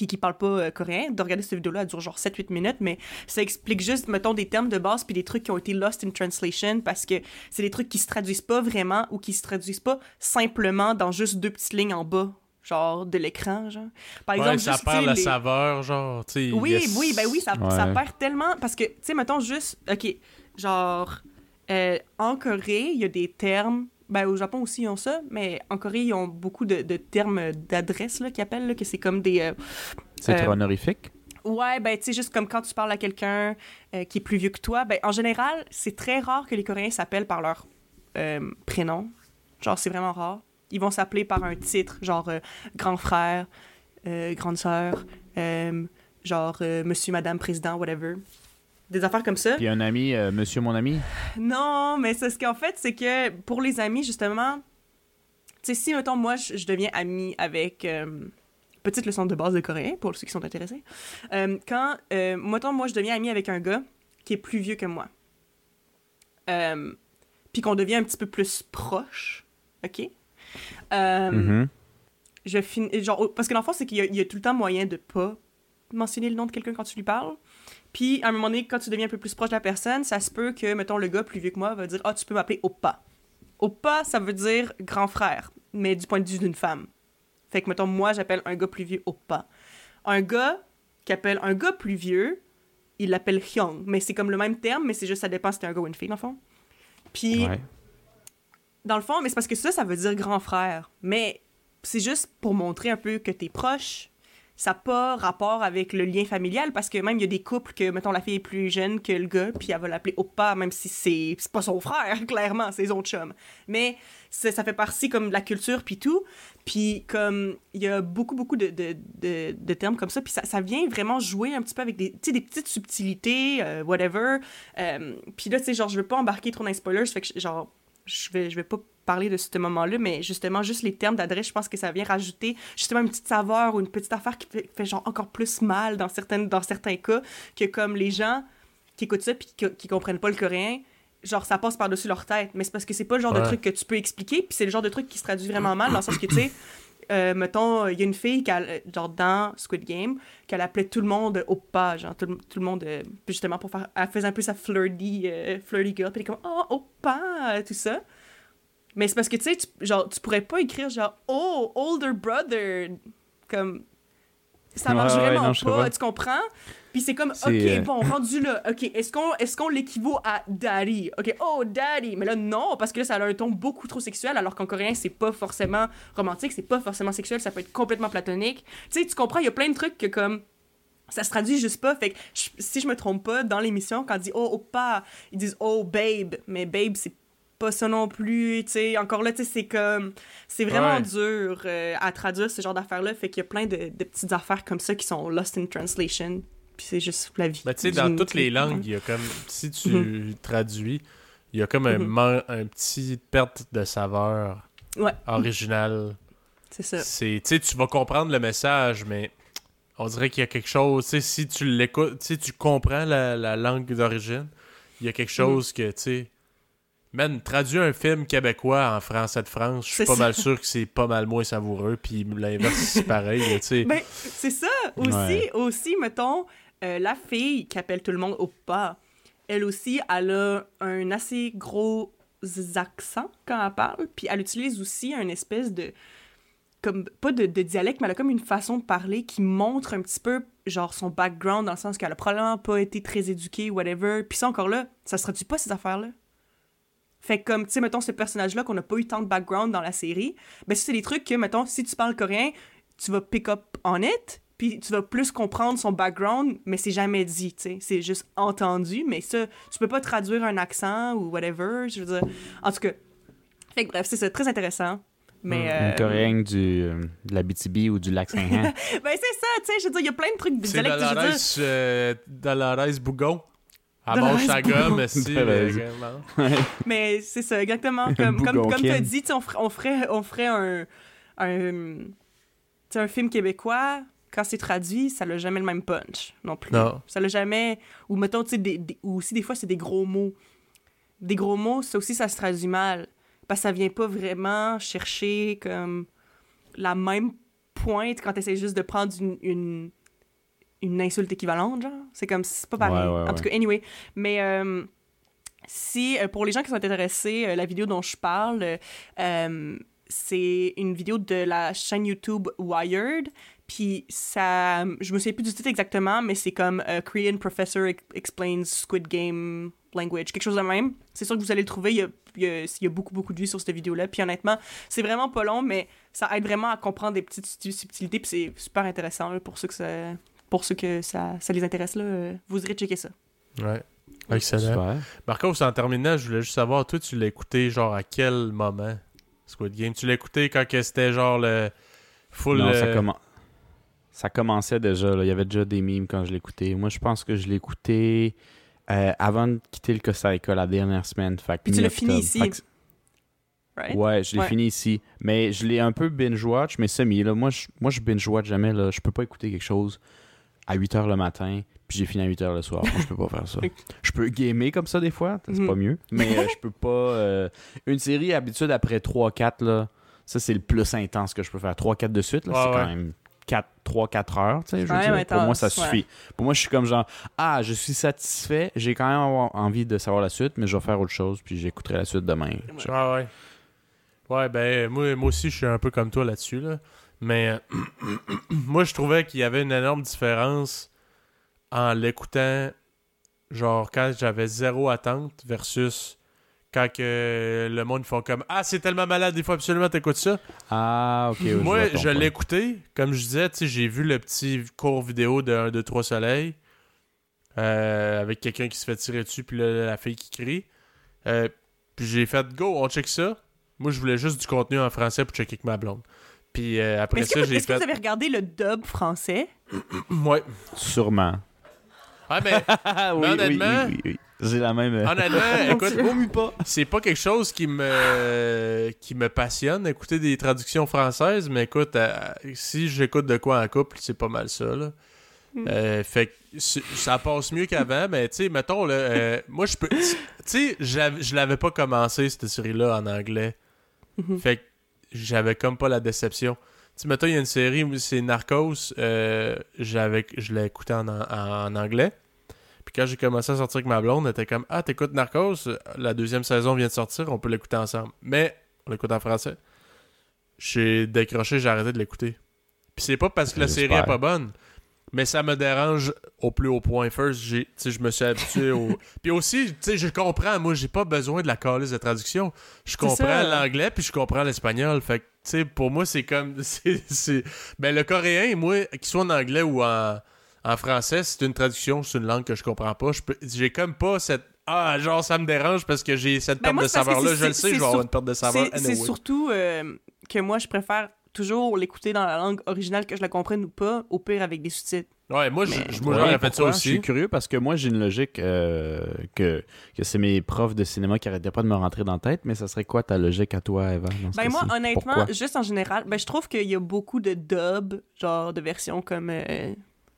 puis qui parle pas euh, coréen, de regarder cette vidéo-là, elle dure genre 7-8 minutes, mais ça explique juste, mettons, des termes de base puis des trucs qui ont été lost in translation parce que c'est des trucs qui se traduisent pas vraiment ou qui se traduisent pas simplement dans juste deux petites lignes en bas, genre de l'écran, genre. Par Ouais, exemple, ça juste, perd la les- saveur, genre, tu sais. oui, yes. oui, ben oui, ça, Ouais. ça perd tellement. Parce que, tu sais, mettons juste. Ok, genre. euh, en Corée, il y a des termes. Ben, au Japon aussi, ils ont ça. Mais en Corée, ils ont beaucoup de, de termes d'adresse, qu'ils appellent, là, que c'est comme des. euh, C'est Euh, honorifique? Ouais, ben, tu sais, juste comme quand tu parles à quelqu'un euh, qui est plus vieux que toi, ben, en général, c'est très rare que les Coréens s'appellent par leur euh, prénom. Genre, c'est vraiment rare. Ils vont s'appeler par un titre, genre grand frère, grande sœur, genre monsieur, madame, président, whatever. Des affaires comme ça. Puis un ami, euh, monsieur mon ami? Non, mais c'est ce qu'en fait, c'est que pour les amis, justement, tu sais, si, mettons, moi, je, je deviens ami avec. euh, petite leçon de base de coréen, pour ceux qui sont intéressés. Euh, quand, euh, mettons, moi, je deviens ami avec un gars qui est plus vieux que moi, euh, puis qu'on devient un petit peu plus proche, OK? Euh, Mhm. je finis genre parce que dans le fond c'est qu'il y, y a tout le temps moyen de pas mentionner le nom de quelqu'un quand tu lui parles puis à un moment donné quand tu deviens un peu plus proche de la personne ça se peut que mettons le gars plus vieux que moi va dire ah tu peux m'appeler Oppa Oppa ça veut dire grand frère mais du point de vue d'une femme fait que mettons moi j'appelle un gars plus vieux Oppa un gars qui appelle un gars plus vieux il l'appelle Hyung mais c'est comme le même terme mais c'est juste ça dépend si t'es un gars ou une fille dans le fond puis Ouais. dans le fond, mais c'est parce que ça, ça veut dire grand frère. Mais c'est juste pour montrer un peu que t'es proche. Ça n'a pas rapport avec le lien familial parce que même il y a des couples que, mettons, la fille est plus jeune que le gars, puis elle va l'appeler Oppa, même si c'est pas son frère, clairement, c'est son chum. Mais ça, ça fait partie comme de la culture, puis tout. Puis comme il y a beaucoup, beaucoup de, de, de, termes comme ça, puis ça, ça vient vraiment jouer un petit peu avec des, des petites subtilités, euh, whatever. Euh, puis là, tu sais, genre, je veux pas embarquer trop dans les spoilers, fait que genre je vais, je vais pas parler de ce moment-là, mais justement, juste les termes d'adresse, je pense que ça vient rajouter justement une petite saveur ou une petite affaire qui fait, fait genre encore plus mal dans, certaines, dans certains cas que comme les gens qui écoutent ça puis qui, qui comprennent pas le coréen, genre ça passe par-dessus leur tête. Mais c'est parce que c'est pas le genre de truc que tu peux expliquer, puis c'est le genre de truc qui se traduit vraiment mal dans le sens que, tu sais, euh, mettons, il y a une fille, qui a, euh, genre dans Squid Game, qu'elle appelait tout le monde Oppa, genre tout, le- tout le monde, euh, justement pour faire, elle faisait un peu sa flirty, euh, flirty girl, puis elle est comme, oh, Oppa, tout ça. Mais c'est parce que, tu sais, tu- genre, tu pourrais pas écrire genre, oh, older brother, comme, ça marche Ouais, ouais, vraiment non, pas, tu comprends? Puis c'est comme, ok, euh, bon, rendu là, ok, est-ce qu'on est qu'on l'équivaut à daddy? Ok, oh, daddy! Mais là, non, parce que là, ça a un ton beaucoup trop sexuel, alors qu'en coréen, c'est pas forcément romantique, c'est pas forcément sexuel, ça peut être complètement platonique. Tu sais, tu comprends, il y a plein de trucs que comme. Ça se traduit juste pas. Fait que je- si je me trompe pas, dans l'émission, quand on dit oh, oppa, ils disent oh, babe. Mais babe, c'est pas ça non plus. Tu sais, encore là, tu sais, c'est comme. C'est vraiment Ouais. dur euh, à traduire ce genre d'affaires-là. Fait qu'il y a plein de, de petites affaires comme ça qui sont lost in translation. Puis c'est juste la vie. Ben, tu sais, dans toutes les langues, il y a comme. Si tu Mhm. traduis, il y a comme un, Mhm. man- un petit perte de saveur Ouais. originale. C'est ça. Tu sais, tu vas comprendre le message, mais on dirait qu'il y a quelque chose. Tu sais, si tu l'écoutes, tu tu comprends la, la langue d'origine, il y a Mhm. quelque chose que, tu sais. Man, traduire un film québécois en français de France, je suis pas ça. mal sûr que c'est pas mal moins savoureux, puis l'inverse, c'est pareil, tu sais. Ben, c'est ça. Aussi, Ouais. aussi mettons, euh, la fille qui appelle tout le monde oppa, elle aussi, elle a un assez gros accent quand elle parle, puis elle utilise aussi un espèce de comme pas de, de dialecte mais elle a comme une façon de parler qui montre un petit peu genre son background dans le sens qu'elle a probablement pas été très éduquée whatever puis ça encore là ça se traduit pas ces affaires là fait que comme tu sais mettons ce personnage là qu'on n'a pas eu tant de background dans la série ben ça c'est des trucs que mettons si tu parles coréen tu vas pick up on it puis tu vas plus comprendre son background mais c'est jamais dit tu sais c'est juste entendu mais ça tu peux pas traduire un accent ou whatever je veux dire en tout cas fait que bref c'est ça très intéressant mais Une euh, coréenne du, euh, de la BTB ou du lac Saint-Jean. ben c'est ça tu sais je veux dire il y a plein de trucs C'est Dolores, euh, Dolores Bougon. Mange sa Bougon. gomme, si. Mais c'est ça, exactement. Comme, comme, comme tu as dit, on ferait, on ferait, on ferait un, un, tu sais, un film québécois. Quand c'est traduit, ça n'a jamais le même punch non plus. Non. Ça n'a jamais. Ou mettons, tu sais, des, des- ou aussi des fois, c'est des gros mots. Des gros mots, ça aussi, ça se traduit mal. Parce que ça vient pas vraiment chercher comme la même pointe quand tu essaies juste de prendre une, une, une insulte équivalente, genre. C'est comme, c'est pas pareil. Ouais, ouais, en tout cas, anyway. Mais euh, si, euh, pour les gens qui sont intéressés, euh, la vidéo dont je parle, euh, c'est une vidéo de la chaîne YouTube Wired. Puis ça, je me souviens plus du titre exactement, mais c'est comme euh, Korean Professor ex- Explains Squid Game Language, quelque chose de même. C'est sûr que vous allez le trouver, il y a, il y a- il y a beaucoup, beaucoup de vues sur cette vidéo-là. Puis honnêtement, c'est vraiment pas long, mais ça aide vraiment à comprendre des petites subtilités, puis c'est super intéressant là, pour ceux que ça, pour ceux que ça, ça les intéresse. Là, euh, vous irez checker ça. Ouais. Excellent. Super. Marcos, en terminant, je voulais juste savoir, toi, tu l'as écouté genre à quel moment, Squid Game? Tu l'as écouté quand que c'était genre le full... Non, ça, euh, commen- ça commençait déjà. là. Il y avait déjà des mimes quand je l'écoutais. Moi, je pense que je l'ai écouté euh, avant de quitter le Costa Rica la dernière semaine. Fait que Puis tu l'as fini ici. Fait que- Right? Ouais, je l'ai Ouais. fini ici. Mais je l'ai un peu binge-watch, mais semi. Là. Moi, je, moi, je binge-watch jamais. Là. Je peux pas écouter quelque chose à 8 h le matin, puis j'ai fini à 8 h le soir. Moi, je peux pas faire ça. Je peux gamer comme ça des fois, c'est Mhm. pas mieux. Mais euh, je peux pas. euh, Une série, habitude, après 3-4, là, ça, c'est le plus intense que je peux faire. 3-4 de suite, là, Ouais, c'est ouais. quand même 3-4 heures. tu sais, je veux Quand dire. même Pour moi, ça ouais. suffit. Pour moi, je suis comme genre, ah, je suis satisfait, j'ai quand même envie de savoir la suite, mais je vais faire autre chose, puis j'écouterai la suite demain. Ouais, ouais. Ouais, ben, moi, moi aussi, je suis un peu comme toi là-dessus, là. Mais euh, moi, je trouvais qu'il y avait une énorme différence en l'écoutant, genre, quand j'avais zéro attente versus quand que le monde font comme Ah, c'est tellement malade, il faut absolument t'écouter ça. Ah, ok. Moi, je l'ai écouté, comme je disais, j'ai vu le petit court vidéo de 1, 2, 3 soleil euh, avec quelqu'un qui se fait tirer dessus, puis là, la fille qui crie. Euh, puis j'ai fait go, on check ça. Moi, je voulais juste du contenu en français pour checker avec ma blonde. Puis euh, après est-ce que, ça, vous- j'ai est-ce que vous avez regardé le dub français? Ouais. Sûrement. Ah oui, oui, oui, oui. J'ai la même. euh, honnêtement, écoute, pas. c'est pas quelque chose qui me qui me passionne, écouter des traductions françaises, mais écoute, euh, si j'écoute de quoi en couple, c'est pas mal ça, là. Euh, fait que ça passe mieux qu'avant, mais tu sais, mettons, là, euh, moi, je peux... Tu sais, je l'avais pas commencé, cette série-là, en anglais. Mhm. Fait que j'avais comme pas la déception. Tu sais, mettons, il y a une série, où c'est Narcos, euh, j'avais, je l'ai écouté en, en, en anglais. Puis quand j'ai commencé à sortir avec ma blonde, elle était comme Ah, t'écoutes Narcos? La deuxième saison vient de sortir, on peut l'écouter ensemble. Mais on l'écoute en français. J'ai décroché, j'ai arrêté de l'écouter. Puis c'est pas parce que la série est pas bonne, mais ça me dérange au plus haut point. First, je me suis habitué au. Puis aussi, tu sais, je comprends. Moi, j'ai pas besoin de la calice de traduction. Je comprends l'anglais puis je comprends l'espagnol. Fait que, tu sais, pour moi, c'est comme. c'est. Ben, le coréen, moi, qu'il soit en anglais ou en, en français, c'est une traduction, c'est une langue que je comprends pas. J'ai comme pas cette. Ah, genre, ça me dérange parce que j'ai cette Ben, perte moi, de saveur-là. Je le sais, je vais avoir une perte de saveur. C'est c'est anyway. surtout euh, que moi, je préfère toujours l'écouter dans la langue originale, que je la comprenne ou pas, au pire avec des sous-titres. Ouais, moi, je- Mais- je- moi, Ouais, j'aurais fait ça pourquoi? Je aussi. suis curieux parce que moi, j'ai une logique euh, que, que c'est mes profs de cinéma qui arrêtaient pas de me rentrer dans la tête, mais ça serait quoi ta logique à toi, Eva? Ben moi, honnêtement, Pourquoi? juste en général, ben je trouve qu'il y a beaucoup de dub, genre de versions comme euh,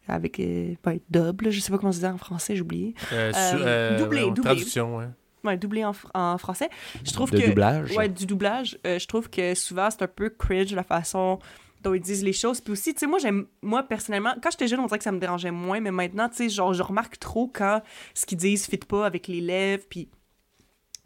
avec euh, ben, dub, là, je sais pas comment se dit en français, j'ai oublié. Euh, Euh, euh, doublé, voyons, doublé. Traduction, ouais. Ouais, doublé en, fr- en français. Je trouve de que doublage? ouais, du doublage, euh, je trouve que souvent c'est un peu cringe la façon dont ils disent les choses. Puis aussi, tu sais, moi, j'aime, moi, personnellement, quand j'étais jeune, on dirait que ça me dérangeait moins, mais maintenant, tu sais, genre, je remarque trop quand ce qu'ils disent fit pas avec les lèvres, puis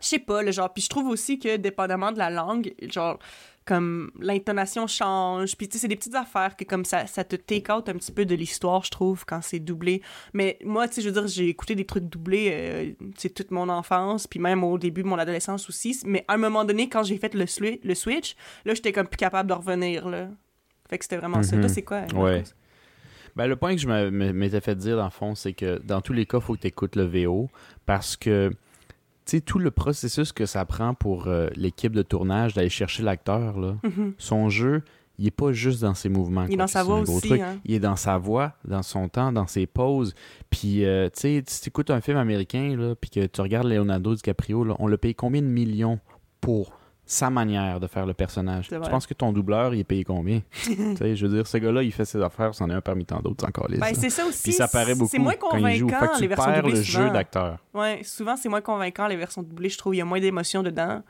je sais pas, le genre, puis je trouve aussi que, dépendamment de la langue, genre, comme l'intonation change, puis tu sais, c'est des petites affaires que comme ça, ça te take out un petit peu de l'histoire, je trouve, quand c'est doublé. Mais moi, tu sais, je veux dire, j'ai écouté des trucs doublés, euh, tu sais, toute mon enfance, puis même au début de mon adolescence aussi, mais à un moment donné, quand j'ai fait le, swi- le switch, là, j'étais comme plus capable de revenir, là. Fait que c'était vraiment ça. Mhm. Toi, c'est quoi? Marcos? Ouais. Ben, le point que je m'étais fait dire, dans le fond, c'est que dans tous les cas, il faut que tu écoutes le VO parce que, sais, tout le processus que ça prend pour euh, l'équipe de tournage d'aller chercher l'acteur, là, Mhm. son jeu, il est pas juste dans ses mouvements. Il est dans sa voix aussi, hein. Il est dans sa voix, dans son temps, dans ses pauses. Puis, euh, tu sais, si tu écoutes un film américain, là, puis que tu regardes Leonardo DiCaprio, là, on le paye combien de millions pour sa manière de faire le personnage? Tu penses que ton doubleur, il est payé combien? tu sais, je veux dire, ce gars-là, il fait ses affaires, c'en est un parmi tant d'autres, encore Ben, c'est ça aussi. Puis ça paraît beaucoup C'est moins quand il joue. Fait convaincant, que tu les versions perds doublées, le souvent. jeu d'acteur. Ouais, souvent, c'est moins convaincant, les versions doublées, je trouve. Il y a moins d'émotions dedans.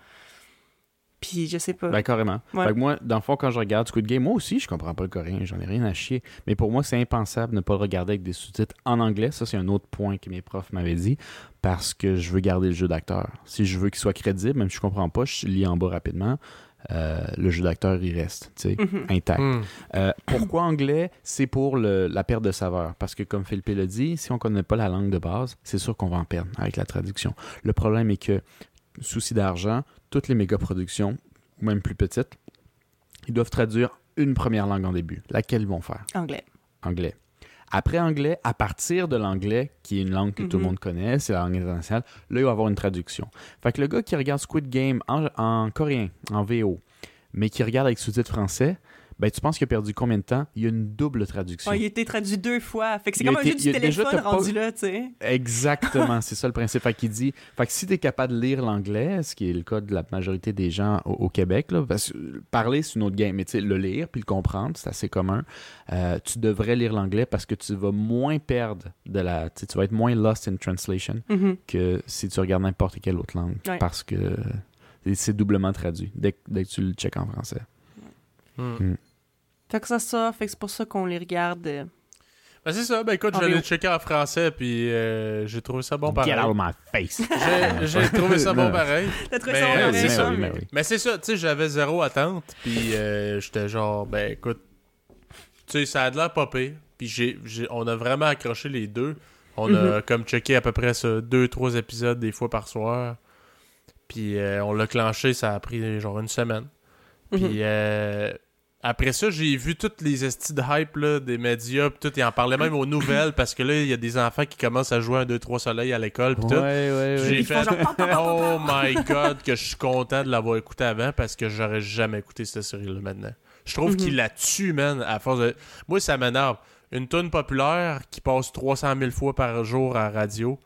Puis, je sais pas. Ben, carrément. Ouais. Fait que moi, dans le fond, quand je regarde Squid Game, moi aussi, je comprends pas le coréen, j'en ai rien à chier. Mais pour moi, c'est impensable de ne pas le regarder avec des sous-titres en anglais. Ça, c'est un autre point que mes profs m'avaient dit. Parce que je veux garder le jeu d'acteur. Si je veux qu'il soit crédible, même si je comprends pas, je lis en bas rapidement. euh, le jeu d'acteur, il reste, tu sais, Mhm. intact. Hmm. Euh, pourquoi anglais? C'est pour le- la perte de saveur. Parce que, comme Philippe l'a dit, si on connaît pas la langue de base, c'est sûr qu'on va en perdre avec la traduction. Le problème est que, souci d'argent, toutes les méga-productions, ou même plus petites, ils doivent traduire une première langue en début. Laquelle ils vont faire? Anglais. Anglais. Après anglais, à partir de l'anglais, qui est une langue que tout le Mhm. monde connaît, c'est la langue internationale, là, il va avoir une traduction. Fait que le gars qui regarde Squid Game en, en coréen, en VO, mais qui regarde avec sous-titres français, ben tu penses qu'il a perdu combien de temps? Il y a une double traduction. Ouais, il a été traduit deux fois. Fait que c'est comme un jeu du a- déjà, téléphone t'as pas- rendu là, tu sais. Exactement, c'est ça le principe. Fait qu'il dit, fait que si tu es capable de lire l'anglais, ce qui est le cas de la majorité des gens au, au Québec, là, parce que parler c'est une autre game, mais tu sais, le lire puis le comprendre, c'est assez commun. Euh, tu devrais lire l'anglais parce que tu vas moins perdre de la, tu vas être moins lost in translation Mhm. que si tu regardes n'importe quelle autre langue, Ouais. parce que c'est doublement traduit dès, que- dès que tu le checkes en français. Hmm. Fait que ça, ça, fait que c'est pour ça qu'on les regarde. euh, Ben, c'est ça. Ben, écoute, j'allais checker en français, puis euh, j'ai trouvé ça bon pareil. Get out of my face. J'ai- trouvé ça bon pareil. T'as trouvé Mais, ça bon, c'est pareil, ça. oui, mais oui. Mais c'est ça, tu sais, j'avais zéro attente, puis euh, j'étais genre, ben écoute, tu sais, ça a de l'air pas pire, puis j'ai, j'ai- on a vraiment accroché les deux. On a comme checké à peu près ça, deux, trois épisodes des fois par soir, puis euh, on l'a clenché, ça a pris genre une semaine. Mhm. Puis euh, après ça, j'ai vu toutes les estis de hype là, des médias, pis tout, et en parlait même aux nouvelles, parce que là, il y a des enfants qui commencent à jouer un 2-3 soleil à l'école, pis tout. ouais, ouais. J'ai fait Oh my god que je suis content de l'avoir écouté avant parce que j'aurais jamais écouté cette série-là maintenant. Je trouve Mhm. qu'il la tue, man, à force de... Moi, ça m'énerve. Une tune populaire qui passe 300 000 fois par jour à la radio,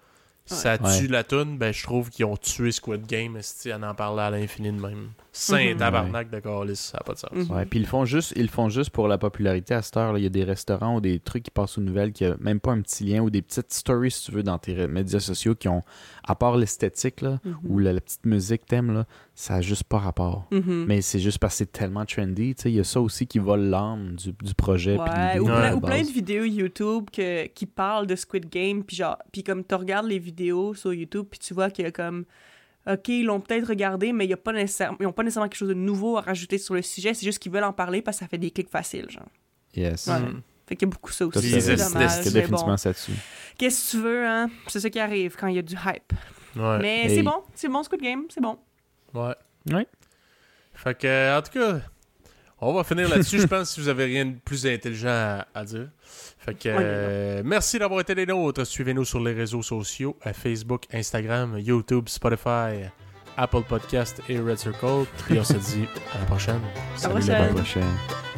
ça tue Ouais. la tune, ben je trouve qu'ils ont tué Squid Game, si on en parlait à l'infini de même. Saint Mhm. tabarnak de calice, ça n'a pas de sens. Ouais, puis ils le font juste, ils le font juste pour la popularité à cette heure. Il y a des restaurants ou des trucs qui passent aux nouvelles qui a même pas un petit lien ou des petites stories, si tu veux, dans tes médias sociaux qui ont, à part l'esthétique là, Mhm. ou la, la petite musique thème là, ça a juste pas rapport. Mhm. Mais c'est juste parce que c'est tellement trendy. Tu sais, il y a ça aussi qui vole l'âme du, du projet. Ouais, ou, de plein, ou plein de vidéos YouTube que, qui parlent de Squid Game, puis genre, puis comme tu regardes les vidéos sur YouTube, puis tu vois qu'il y a comme, ok, ils l'ont peut-être regardé, mais il y a pas nécessairement, ils n'ont pas nécessairement quelque chose de nouveau à rajouter sur le sujet, c'est juste qu'ils veulent en parler parce que ça fait des clics faciles, genre. Yes. Ouais. Mm. Fait qu'il y a beaucoup ça Ça, aussi. C'est dommage. c'était définitivement bon. ça dessus. Qu'est-ce que tu veux, hein? C'est ça qui arrive quand il y a du hype. Ouais. Mais Hey. c'est bon, c'est bon, Squid Game, c'est bon. Ouais. Ouais. Fait que, euh, en tout cas, on va finir là-dessus. Je pense si vous avez rien de plus intelligent à, à dire. Fait que, euh, merci d'avoir été des nôtres. Suivez-nous sur les réseaux sociaux à Facebook, Instagram, YouTube, Spotify, Apple Podcast et Red Circle. Puis on se dit à la prochaine. Salut prochaine. À la les prochaine.